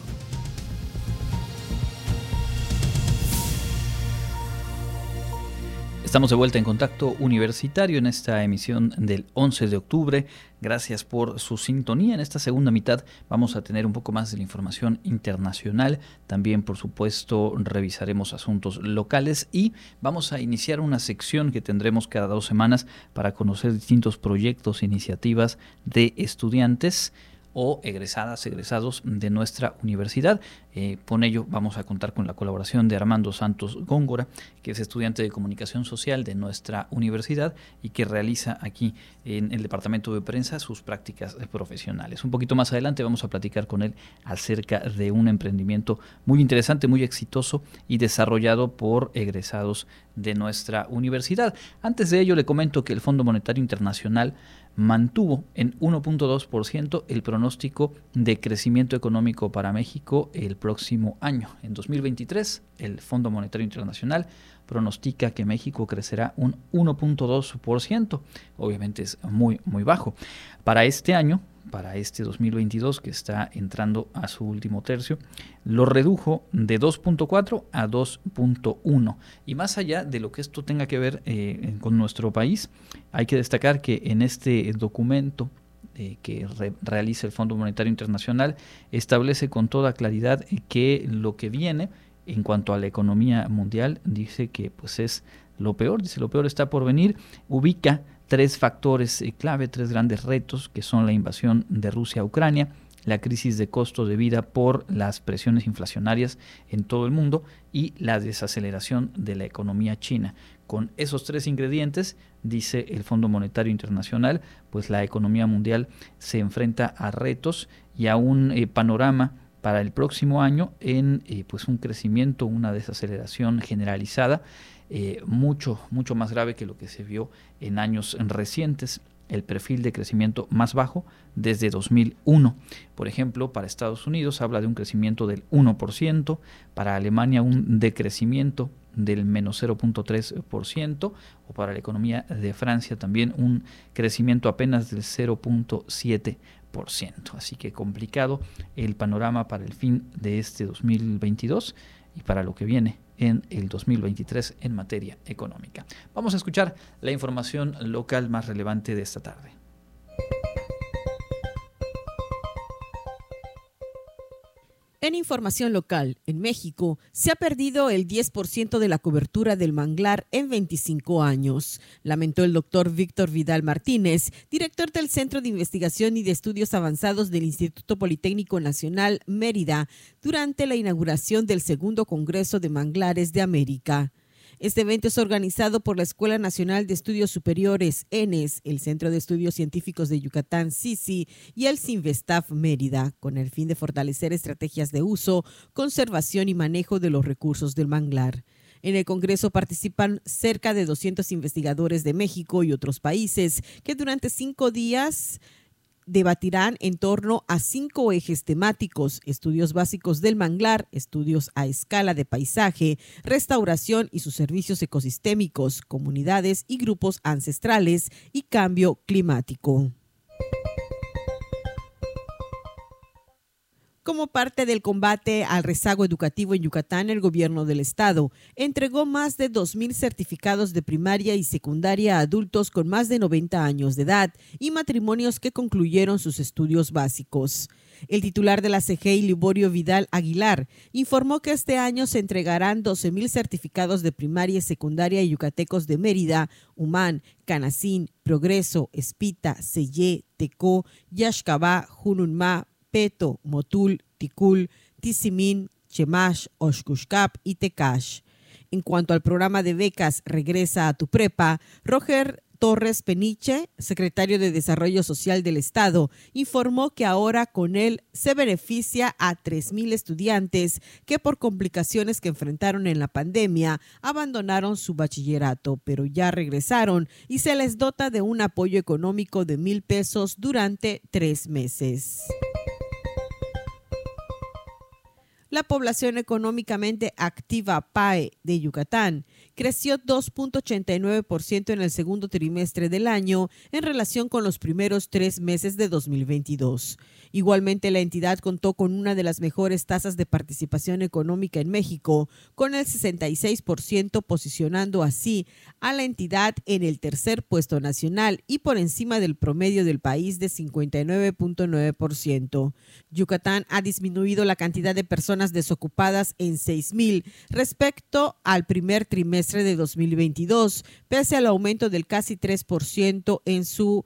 Estamos de vuelta en contacto universitario en esta emisión del 11 de octubre. Gracias por su sintonía. En esta segunda mitad vamos a tener un poco más de la información internacional. También, por supuesto, revisaremos asuntos locales y vamos a iniciar una sección que tendremos cada dos semanas para conocer distintos proyectos, iniciativas de estudiantes o egresadas, egresados de nuestra universidad. Eh, con ello vamos a contar con la colaboración de Armando Santos Góngora, que es estudiante de comunicación social de nuestra universidad y que realiza aquí en el departamento de prensa sus prácticas profesionales. Un poquito más adelante vamos a platicar con él acerca de un emprendimiento muy interesante, muy exitoso y desarrollado por egresados de nuestra universidad. Antes de ello le comento que el Fondo Monetario Internacional mantuvo en 1.2% el pronóstico de crecimiento económico para México el próximo año. En 2023, el Fondo Monetario Internacional pronostica que México crecerá un 1.2%. Obviamente es muy, muy bajo. Para este año, para este 2022 que está entrando a su último tercio, lo redujo de 2.4 a 2.1. Y más allá de lo que esto tenga que ver eh, con nuestro país, hay que destacar que en este documento eh, que realiza el Fondo Monetario Internacional establece con toda claridad que lo que viene en cuanto a la economía mundial dice que pues es lo peor, dice lo peor está por venir, ubica tres factores eh, clave, tres grandes retos, que son la invasión de Rusia a Ucrania, la crisis de costo de vida por las presiones inflacionarias en todo el mundo y la desaceleración de la economía china. Con esos tres ingredientes, dice el Fondo Monetario Internacional, pues la economía mundial se enfrenta a retos y a un eh, panorama para el próximo año en eh, pues un crecimiento, una desaceleración generalizada, eh, mucho, mucho más grave que lo que se vio en años recientes el perfil de crecimiento más bajo desde 2001. Por ejemplo, para Estados Unidos habla de un crecimiento del 1%, para Alemania un decrecimiento del menos 0.3% o para la economía de Francia también un crecimiento apenas del 0.7%. Así que complicado el panorama para el fin de este 2022 y para lo que viene en el 2023 en materia económica. Vamos a escuchar la información local más relevante de esta tarde. En información local, en México se ha perdido el 10% de la cobertura del manglar en 25 años, lamentó el doctor Víctor Vidal Martínez, director del Centro de Investigación y de Estudios Avanzados del Instituto Politécnico Nacional Mérida, durante la inauguración del segundo Congreso de Manglares de América. Este evento es organizado por la Escuela Nacional de Estudios Superiores, ENES, el Centro de Estudios Científicos de Yucatán, SISI, y el Sinvestaf Mérida, con el fin de fortalecer estrategias de uso, conservación y manejo de los recursos del manglar. En el Congreso participan cerca de 200 investigadores de México y otros países que durante cinco días debatirán en torno a cinco ejes temáticos, estudios básicos del manglar, estudios a escala de paisaje, restauración y sus servicios ecosistémicos, comunidades y grupos ancestrales y cambio climático. Como parte del combate al rezago educativo en Yucatán, el gobierno del estado entregó más de 2.000 certificados de primaria y secundaria a adultos con más de 90 años de edad y matrimonios que concluyeron sus estudios básicos. El titular de la CGI, Liborio Vidal Aguilar, informó que este año se entregarán 12.000 certificados de primaria y secundaria a yucatecos de Mérida, Humán, Canacín, Progreso, Espita, Sellé, Tecó, Yaxcabá, Jununma, Peto, Motul, Ticul, Tizimín, Chemash, Oshkushkap y Tecash. En cuanto al programa de becas Regresa a tu prepa, Roger Torres Peniche, secretario de Desarrollo Social del Estado, informó que ahora con él se beneficia a 3.000 estudiantes que por complicaciones que enfrentaron en la pandemia abandonaron su bachillerato, pero ya regresaron y se les dota de un apoyo económico de mil pesos durante tres meses. La población económicamente activa PAE de Yucatán creció 2.89% en el segundo trimestre del año en relación con los primeros tres meses de 2022. Igualmente, la entidad contó con una de las mejores tasas de participación económica en México, con el 66%, posicionando así a la entidad en el tercer puesto nacional y por encima del promedio del país de 59.9%. Yucatán ha disminuido la cantidad de personas desocupadas en 6.000 respecto al primer trimestre de 2022, pese al aumento del casi 3% en su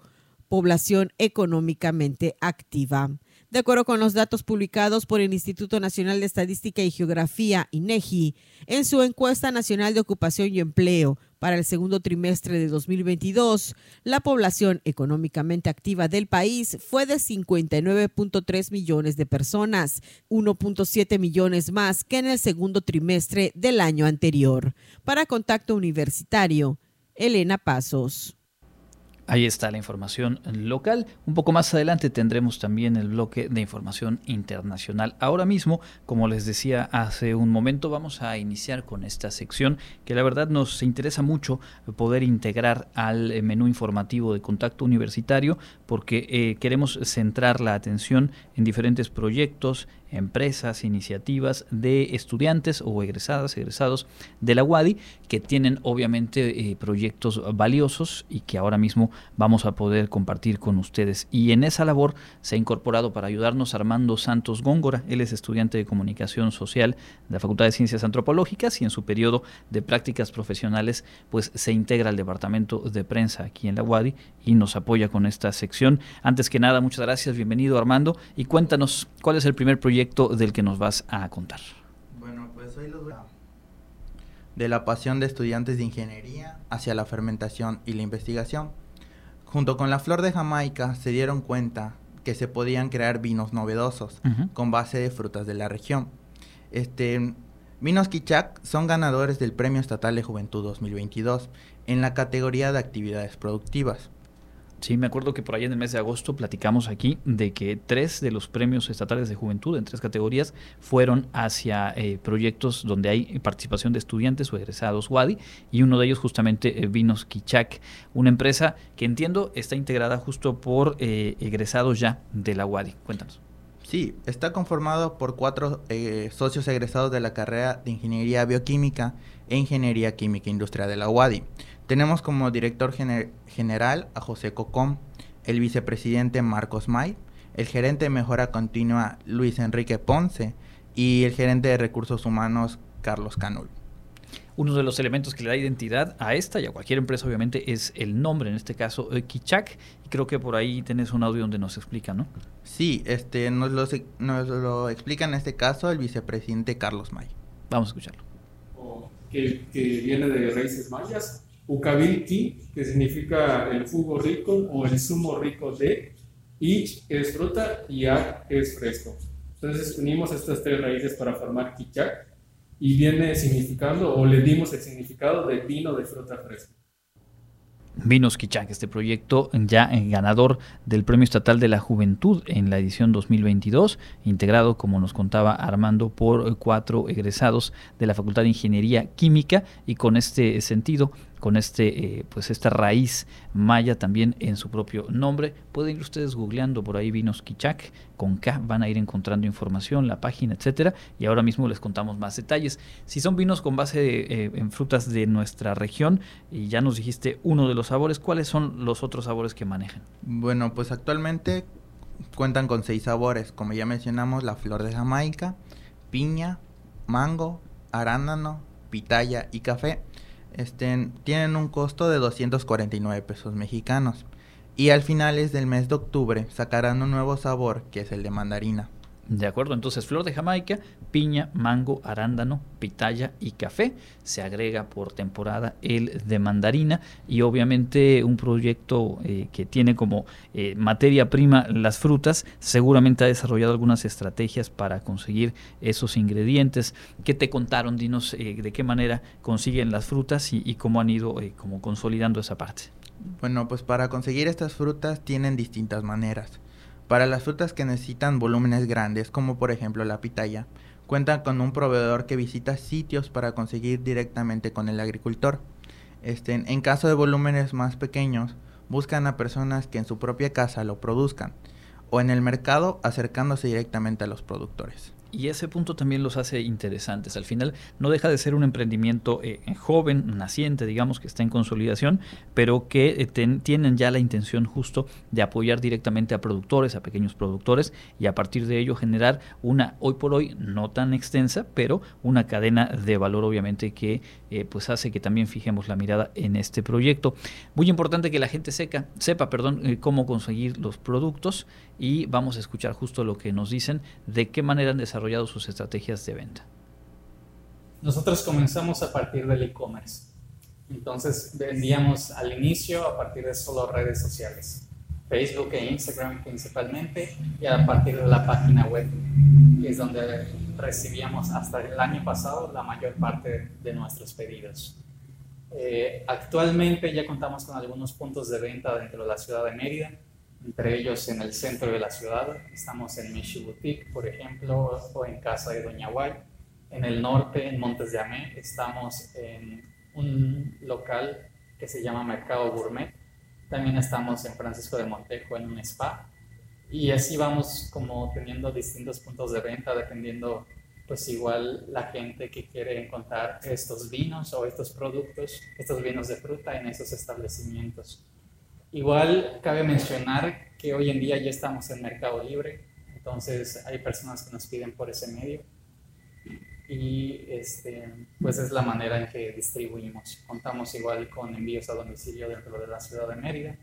población económicamente activa. De acuerdo con los datos publicados por el Instituto Nacional de Estadística y Geografía, INEGI, en su encuesta nacional de ocupación y empleo para el segundo trimestre de 2022, la población económicamente activa del país fue de 59.3 millones de personas, 1.7 millones más que en el segundo trimestre del año anterior. Para Contacto Universitario, Elena Pasos. Ahí está la información local. Un poco más adelante tendremos también el bloque de información internacional. Ahora mismo, como les decía hace un momento, vamos a iniciar con esta sección que la verdad nos interesa mucho poder integrar al eh, menú informativo de contacto universitario porque eh, queremos centrar la atención en diferentes proyectos, empresas, iniciativas de estudiantes o egresadas, egresados de la UADI, que tienen obviamente eh, proyectos valiosos y que ahora mismo vamos a poder compartir con ustedes. Y en esa labor se ha incorporado para ayudarnos Armando Santos Góngora. Él es estudiante de comunicación social de la Facultad de Ciencias Antropológicas y en su periodo de prácticas profesionales pues se integra al departamento de prensa aquí en la UADI y nos apoya con esta sección. Antes que nada, muchas gracias, bienvenido Armando y cuéntanos cuál es el primer proyecto del que nos vas a contar. Bueno, pues hoy los de la pasión de estudiantes de ingeniería hacia la fermentación y la investigación. Junto con la flor de Jamaica se dieron cuenta que se podían crear vinos novedosos con base de frutas de la región. Este, vinos Kichak son ganadores del Premio Estatal de Juventud 2022 en la categoría de actividades productivas. Sí, me acuerdo que por ahí en el mes de agosto platicamos aquí de que tres de los premios estatales de juventud en tres categorías fueron hacia eh, proyectos donde hay participación de estudiantes o egresados WADI y uno de ellos justamente eh, Vinos Kichak, una empresa que entiendo está integrada justo por eh, egresados ya de la WADI. Cuéntanos. Sí, está conformado por cuatro socios egresados de la carrera de Ingeniería Bioquímica e Ingeniería Química Industrial de la UADI. Tenemos como director general a José Cocom, el vicepresidente Marcos May, el gerente de mejora continua Luis Enrique Ponce y el gerente de recursos humanos Carlos Canul. Uno de los elementos que le da identidad a esta y a cualquier empresa obviamente es el nombre, en este caso Kichak, y creo que por ahí tenés un audio donde nos explica, ¿no? Sí, este, nos, lo, nos lo explica en este caso el vicepresidente Carlos May. Vamos a escucharlo. Que, que viene de raíces mayas, Ukabilki, que significa el jugo rico o el zumo rico de, Ich es fruta y Ak es fresco. Entonces unimos estas tres raíces para formar Kichak y viene significando o le dimos el significado de vino de fruta fresca. Vinos Kichak, este proyecto ya ganador del Premio Estatal de la Juventud en la edición 2022, integrado, como nos contaba Armando, por cuatro egresados de la Facultad de Ingeniería Química y con este sentido con este, eh, pues esta raíz maya también en su propio nombre. Pueden ir ustedes googleando por ahí vinos Kichak, con K van a ir encontrando información, la página, etcétera, y ahora mismo les contamos más detalles. Si son vinos con base eh, en frutas de nuestra región, y ya nos dijiste uno de los sabores, ¿cuáles son los otros sabores que manejan? Bueno, pues actualmente cuentan con seis sabores, como ya mencionamos, la flor de Jamaica, piña, mango, arándano, pitaya y café tienen un costo de 249 pesos mexicanos. Y al finales del mes de octubre sacarán un nuevo sabor que es el de mandarina. De acuerdo, entonces flor de Jamaica, piña, mango, arándano, pitaya y café. Se agrega por temporada el de mandarina y obviamente un proyecto eh, que tiene como eh, materia prima las frutas, seguramente ha desarrollado algunas estrategias para conseguir esos ingredientes. ¿Qué te contaron? Dinos eh, de qué manera consiguen las frutas y, y cómo han ido como consolidando esa parte. Bueno, pues para conseguir estas frutas tienen distintas maneras. Para las frutas que necesitan volúmenes grandes, como por ejemplo la pitaya, cuentan con un proveedor que visita sitios para conseguir directamente con el agricultor. Este, en caso de volúmenes más pequeños, buscan a personas que en su propia casa lo produzcan, o en el mercado acercándose directamente a los productores. Y ese punto también los hace interesantes. Al final no deja de ser un emprendimiento eh, joven, naciente, digamos, que está en consolidación, pero que eh, tienen ya la intención justo de apoyar directamente a productores, a pequeños productores, y a partir de ello generar una, hoy por hoy, no tan extensa, pero una cadena de valor obviamente que eh, pues hace que también fijemos la mirada en este proyecto. Muy importante que la gente seca, sepa perdón, cómo conseguir los productos y vamos a escuchar justo lo que nos dicen de qué manera han desarrollado sus estrategias de venta. Nosotros comenzamos a partir del e-commerce. Entonces vendíamos al inicio a partir de solo redes sociales, Facebook e Instagram principalmente, y a partir de la página web, que es donde recibíamos hasta el año pasado la mayor parte de nuestros pedidos. Eh, actualmente ya contamos con algunos puntos de venta dentro de la ciudad de Mérida, entre ellos en el centro de la ciudad. Estamos en Michi por ejemplo, o en Casa de Doña Guay. En el norte, en Montes de Amé, estamos en un local que se llama Mercado Gourmet. También estamos en Francisco de Montejo, en un spa. Y así vamos como teniendo distintos puntos de venta, dependiendo pues igual la gente que quiere encontrar estos vinos o estos productos, estos vinos de fruta en esos establecimientos. Igual cabe mencionar que hoy en día ya estamos en Mercado Libre, entonces hay personas que nos piden por ese medio y este, pues es la manera en que distribuimos. Contamos igual con envíos a domicilio dentro de la ciudad de Mérida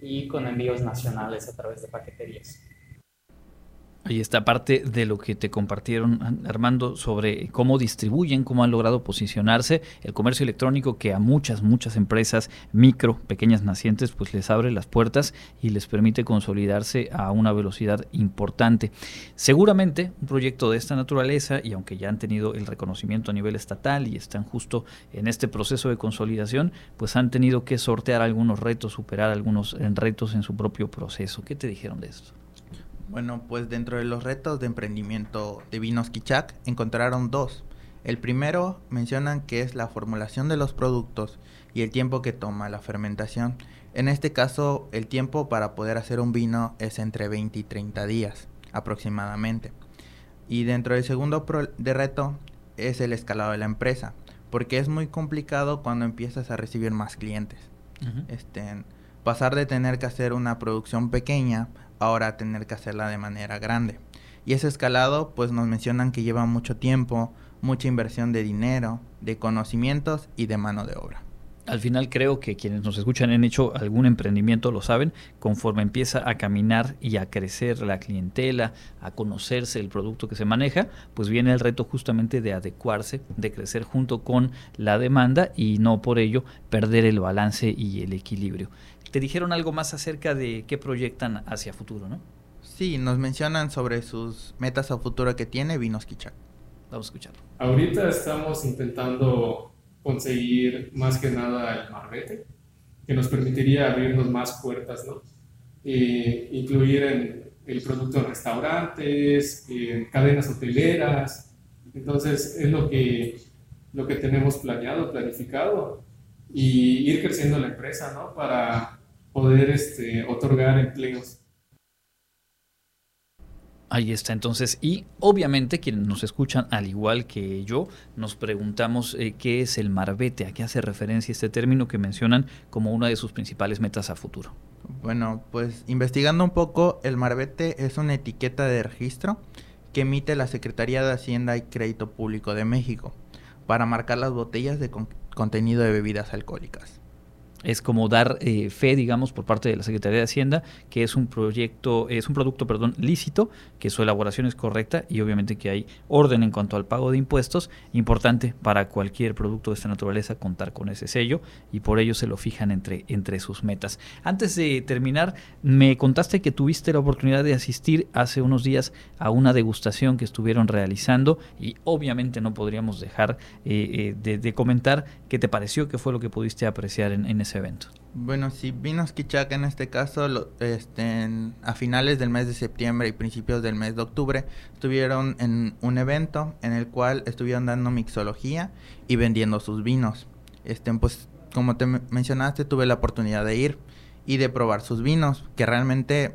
y con envíos nacionales a través de paqueterías. Ahí está parte de lo que te compartieron, Armando, sobre cómo distribuyen, cómo han logrado posicionarse el comercio electrónico que a muchas, muchas empresas micro, pequeñas nacientes, pues les abre las puertas y les permite consolidarse a una velocidad importante. Seguramente un proyecto de esta naturaleza, y aunque ya han tenido el reconocimiento a nivel estatal y están justo en este proceso de consolidación, pues han tenido que sortear algunos retos, superar algunos retos en su propio proceso. ¿Qué te dijeron de esto? Bueno, pues dentro de los retos de emprendimiento de Vinos Kichak encontraron dos. El primero mencionan que es la formulación de los productos y el tiempo que toma la fermentación. En este caso, el tiempo para poder hacer un vino es entre 20 y 30 días aproximadamente. Y dentro del segundo de reto es el escalado de la empresa, porque es muy complicado cuando empiezas a recibir más clientes. este, pasar de tener que hacer una producción pequeña ahora tener que hacerla de manera grande. Y ese escalado, pues nos mencionan que lleva mucho tiempo, mucha inversión de dinero, de conocimientos y de mano de obra. Al final creo que quienes nos escuchan han hecho algún emprendimiento, lo saben, conforme empieza a caminar y a crecer la clientela, a conocerse el producto que se maneja, pues viene el reto justamente de adecuarse, de crecer junto con la demanda y no por ello perder el balance y el equilibrio te dijeron algo más acerca de qué proyectan hacia futuro, ¿no? Sí, nos mencionan sobre sus metas a futuro que tiene Vinos Kichak. Vamos a escucharlo. Ahorita estamos intentando conseguir más que nada el marbete, que nos permitiría abrirnos más puertas, ¿no? E incluir en el producto en restaurantes, en cadenas hoteleras. Entonces, es lo que, lo que tenemos planeado, planificado, y ir creciendo la empresa, ¿no? Para poder este, otorgar empleos. Ahí está entonces. Y obviamente quienes nos escuchan, al igual que yo, nos preguntamos eh, qué es el marbete, a qué hace referencia este término que mencionan como una de sus principales metas a futuro. Bueno, pues investigando un poco, el marbete es una etiqueta de registro que emite la Secretaría de Hacienda y Crédito Público de México para marcar las botellas de contenido de bebidas alcohólicas es como dar eh, fe, digamos, por parte de la Secretaría de Hacienda, que es un proyecto, es un producto, perdón, lícito, que su elaboración es correcta y obviamente que hay orden en cuanto al pago de impuestos, importante para cualquier producto de esta naturaleza contar con ese sello y por ello se lo fijan entre, entre sus metas. Antes de terminar, me contaste que tuviste la oportunidad de asistir hace unos días a una degustación que estuvieron realizando y obviamente no podríamos dejar eh, eh, de, comentar qué te pareció, qué fue lo que pudiste apreciar en, en ese evento? Bueno, sí, Vinos Kichak en este caso, este, a finales del mes de septiembre y principios del mes de octubre, estuvieron en un evento en el cual estuvieron dando mixología y vendiendo sus vinos. Este, pues, como te mencionaste, tuve la oportunidad de ir y de probar sus vinos, que realmente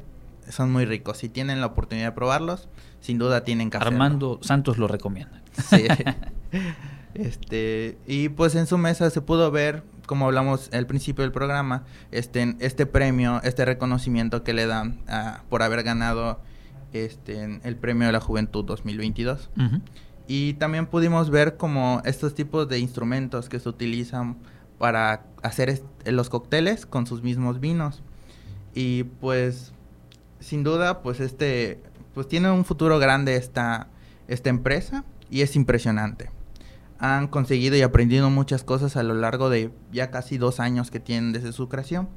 son muy ricos. Si tienen la oportunidad de probarlos, sin duda tienen que Armando Santos lo recomienda. Sí. *laughs* *laughs* este, y pues en su mesa se pudo ver como hablamos al principio del programa, este, este premio, este reconocimiento que le dan por haber ganado este, el premio de la juventud 2022. Y también pudimos ver como estos tipos de instrumentos que se utilizan para hacer los cócteles con sus mismos vinos. Y pues, sin duda, pues este, pues tiene un futuro grande esta, esta empresa y es impresionante han conseguido y aprendido muchas cosas a lo largo de ya casi dos años que tienen desde su creación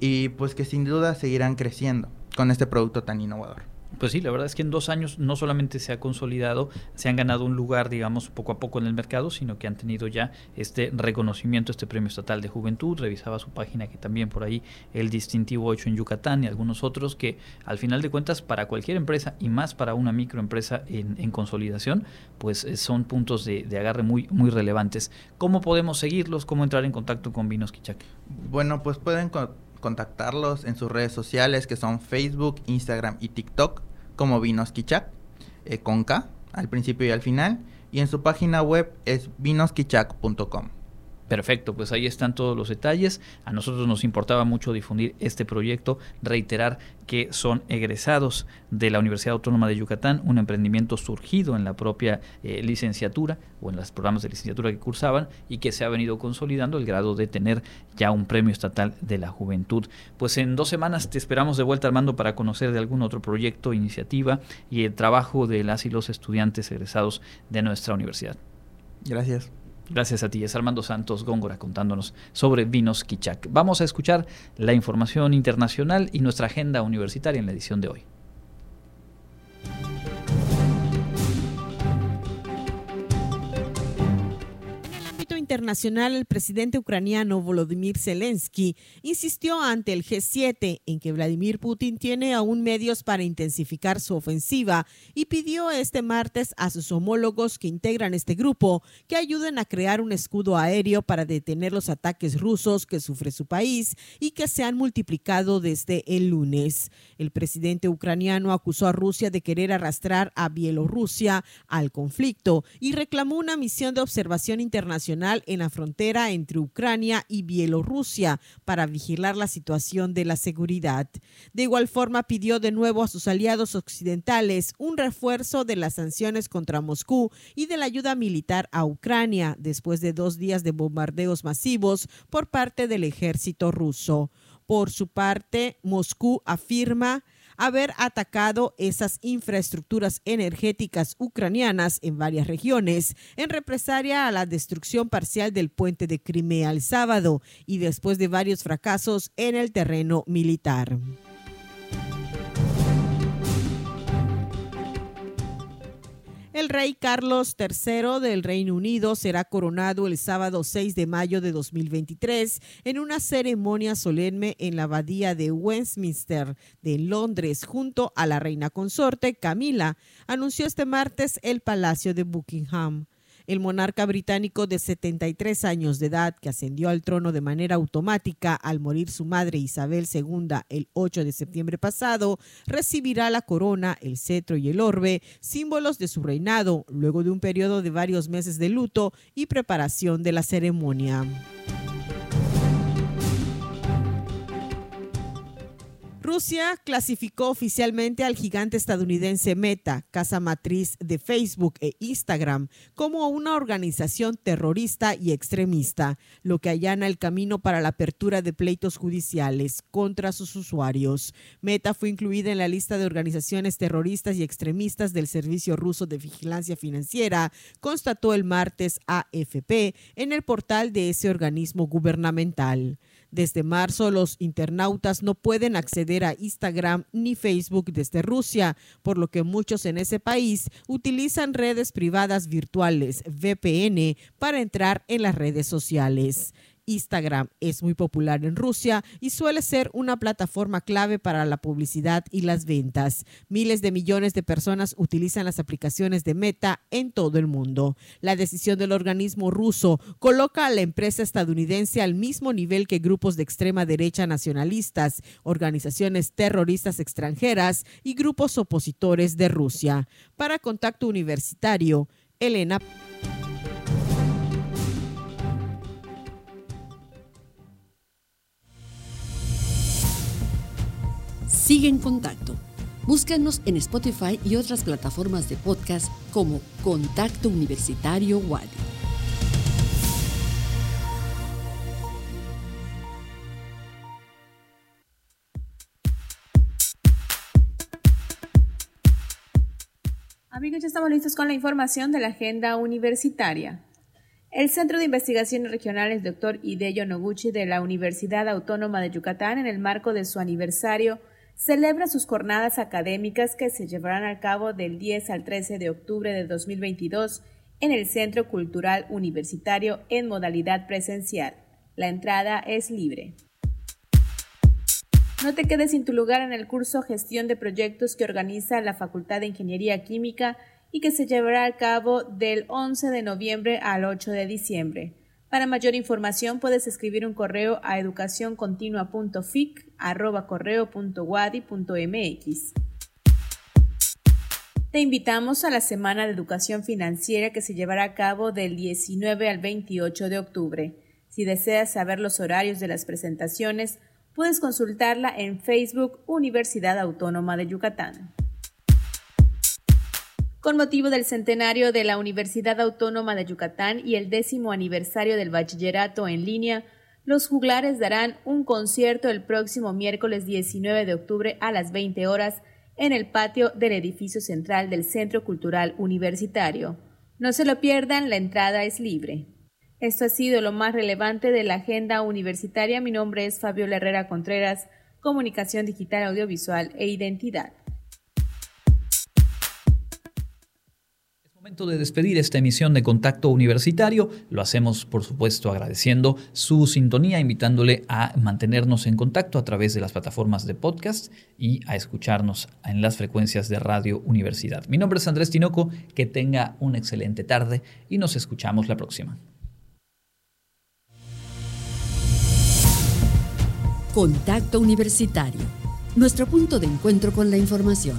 y pues que sin duda seguirán creciendo con este producto tan innovador. Pues sí, la verdad es que en dos años no solamente se ha consolidado, se han ganado un lugar, digamos, poco a poco en el mercado, sino que han tenido ya este reconocimiento, este premio estatal de juventud. Revisaba su página que también por ahí el distintivo hecho en Yucatán y algunos otros que al final de cuentas para cualquier empresa y más para una microempresa en, en consolidación, pues eh, son puntos de, de, agarre muy, muy relevantes. ¿Cómo podemos seguirlos? ¿Cómo entrar en contacto con Vinos Quichac? Bueno, pues pueden contactarlos en sus redes sociales que son Facebook, Instagram y TikTok como Vinos eh, con K al principio y al final. Y en su página web es vinosquichac.com. Perfecto, pues ahí están todos los detalles. A nosotros nos importaba mucho difundir este proyecto, reiterar que son egresados de la Universidad Autónoma de Yucatán, un emprendimiento surgido en la propia eh, licenciatura o en los programas de licenciatura que cursaban y que se ha venido consolidando el grado de tener ya un premio estatal de la juventud. Pues en dos semanas te esperamos de vuelta Armando para conocer de algún otro proyecto, iniciativa y el trabajo de las y los estudiantes egresados de nuestra universidad. Gracias. Gracias a ti, es Armando Santos Góngora contándonos sobre Vinos Kichak. Vamos a escuchar la información internacional y nuestra agenda universitaria en la edición de hoy. Internacional, el presidente ucraniano Volodymyr Zelensky insistió ante el G7 en que Vladimir Putin tiene aún medios para intensificar su ofensiva y pidió este martes a sus homólogos que integran este grupo que ayuden a crear un escudo aéreo para detener los ataques rusos que sufre su país y que se han multiplicado desde el lunes. El presidente ucraniano acusó a Rusia de querer arrastrar a Bielorrusia al conflicto y reclamó una misión de observación internacional en la frontera entre Ucrania y Bielorrusia para vigilar la situación de la seguridad. De igual forma, pidió de nuevo a sus aliados occidentales un refuerzo de las sanciones contra Moscú y de la ayuda militar a Ucrania después de dos días de bombardeos masivos por parte del ejército ruso. Por su parte, Moscú afirma haber atacado esas infraestructuras energéticas ucranianas en varias regiones en represalia a la destrucción parcial del puente de Crimea el sábado y después de varios fracasos en el terreno militar. El rey Carlos III del Reino Unido será coronado el sábado 6 de mayo de 2023 en una ceremonia solemne en la abadía de Westminster de Londres junto a la reina consorte Camila, anunció este martes el Palacio de Buckingham. El monarca británico de 73 años de edad, que ascendió al trono de manera automática al morir su madre Isabel II el 8 de septiembre pasado, recibirá la corona, el cetro y el orbe, símbolos de su reinado, luego de un periodo de varios meses de luto y preparación de la ceremonia. Rusia clasificó oficialmente al gigante estadounidense Meta, casa matriz de Facebook e Instagram, como una organización terrorista y extremista, lo que allana el camino para la apertura de pleitos judiciales contra sus usuarios. Meta fue incluida en la lista de organizaciones terroristas y extremistas del Servicio Ruso de Vigilancia Financiera, constató el martes AFP en el portal de ese organismo gubernamental. Desde marzo, los internautas no pueden acceder a Instagram ni Facebook desde Rusia, por lo que muchos en ese país utilizan redes privadas virtuales, VPN, para entrar en las redes sociales. Instagram es muy popular en Rusia y suele ser una plataforma clave para la publicidad y las ventas. Miles de millones de personas utilizan las aplicaciones de Meta en todo el mundo. La decisión del organismo ruso coloca a la empresa estadounidense al mismo nivel que grupos de extrema derecha nacionalistas, organizaciones terroristas extranjeras y grupos opositores de Rusia. Para Contacto Universitario, Elena. Sigue en contacto. Búscanos en Spotify y otras plataformas de podcast como Contacto Universitario Wadi. Amigos, ya estamos listos con la información de la agenda universitaria. El Centro de Investigaciones Regionales Dr. Hideyo Noguchi de la Universidad Autónoma de Yucatán, en el marco de su aniversario celebra sus jornadas académicas que se llevarán a cabo del 10 al 13 de octubre de 2022 en el Centro Cultural Universitario en modalidad presencial. La entrada es libre. No te quedes sin tu lugar en el curso Gestión de Proyectos que organiza la Facultad de Ingeniería Química y que se llevará a cabo del 11 de noviembre al 8 de diciembre. Para mayor información puedes escribir un correo a educacioncontinua.fic@correo.wadi.mx. Te invitamos a la Semana de Educación Financiera que se llevará a cabo del 19 al 28 de octubre. Si deseas saber los horarios de las presentaciones, puedes consultarla en Facebook Universidad Autónoma de Yucatán. Con motivo del centenario de la Universidad Autónoma de Yucatán y el décimo aniversario del bachillerato en línea, los juglares darán un concierto el próximo miércoles 19 de octubre a las 20 horas en el patio del edificio central del Centro Cultural Universitario. No se lo pierdan, la entrada es libre. Esto ha sido lo más relevante de la agenda universitaria. Mi nombre es Fabiola Herrera Contreras, Comunicación Digital, Audiovisual e Identidad. Momento de despedir esta emisión de Contacto Universitario. Lo hacemos, por supuesto, agradeciendo su sintonía, invitándole a mantenernos en contacto a través de las plataformas de podcast y a escucharnos en las frecuencias de Radio Universidad. Mi nombre es Andrés Tinoco, que tenga una excelente tarde y nos escuchamos la próxima. Contacto Universitario, nuestro punto de encuentro con la información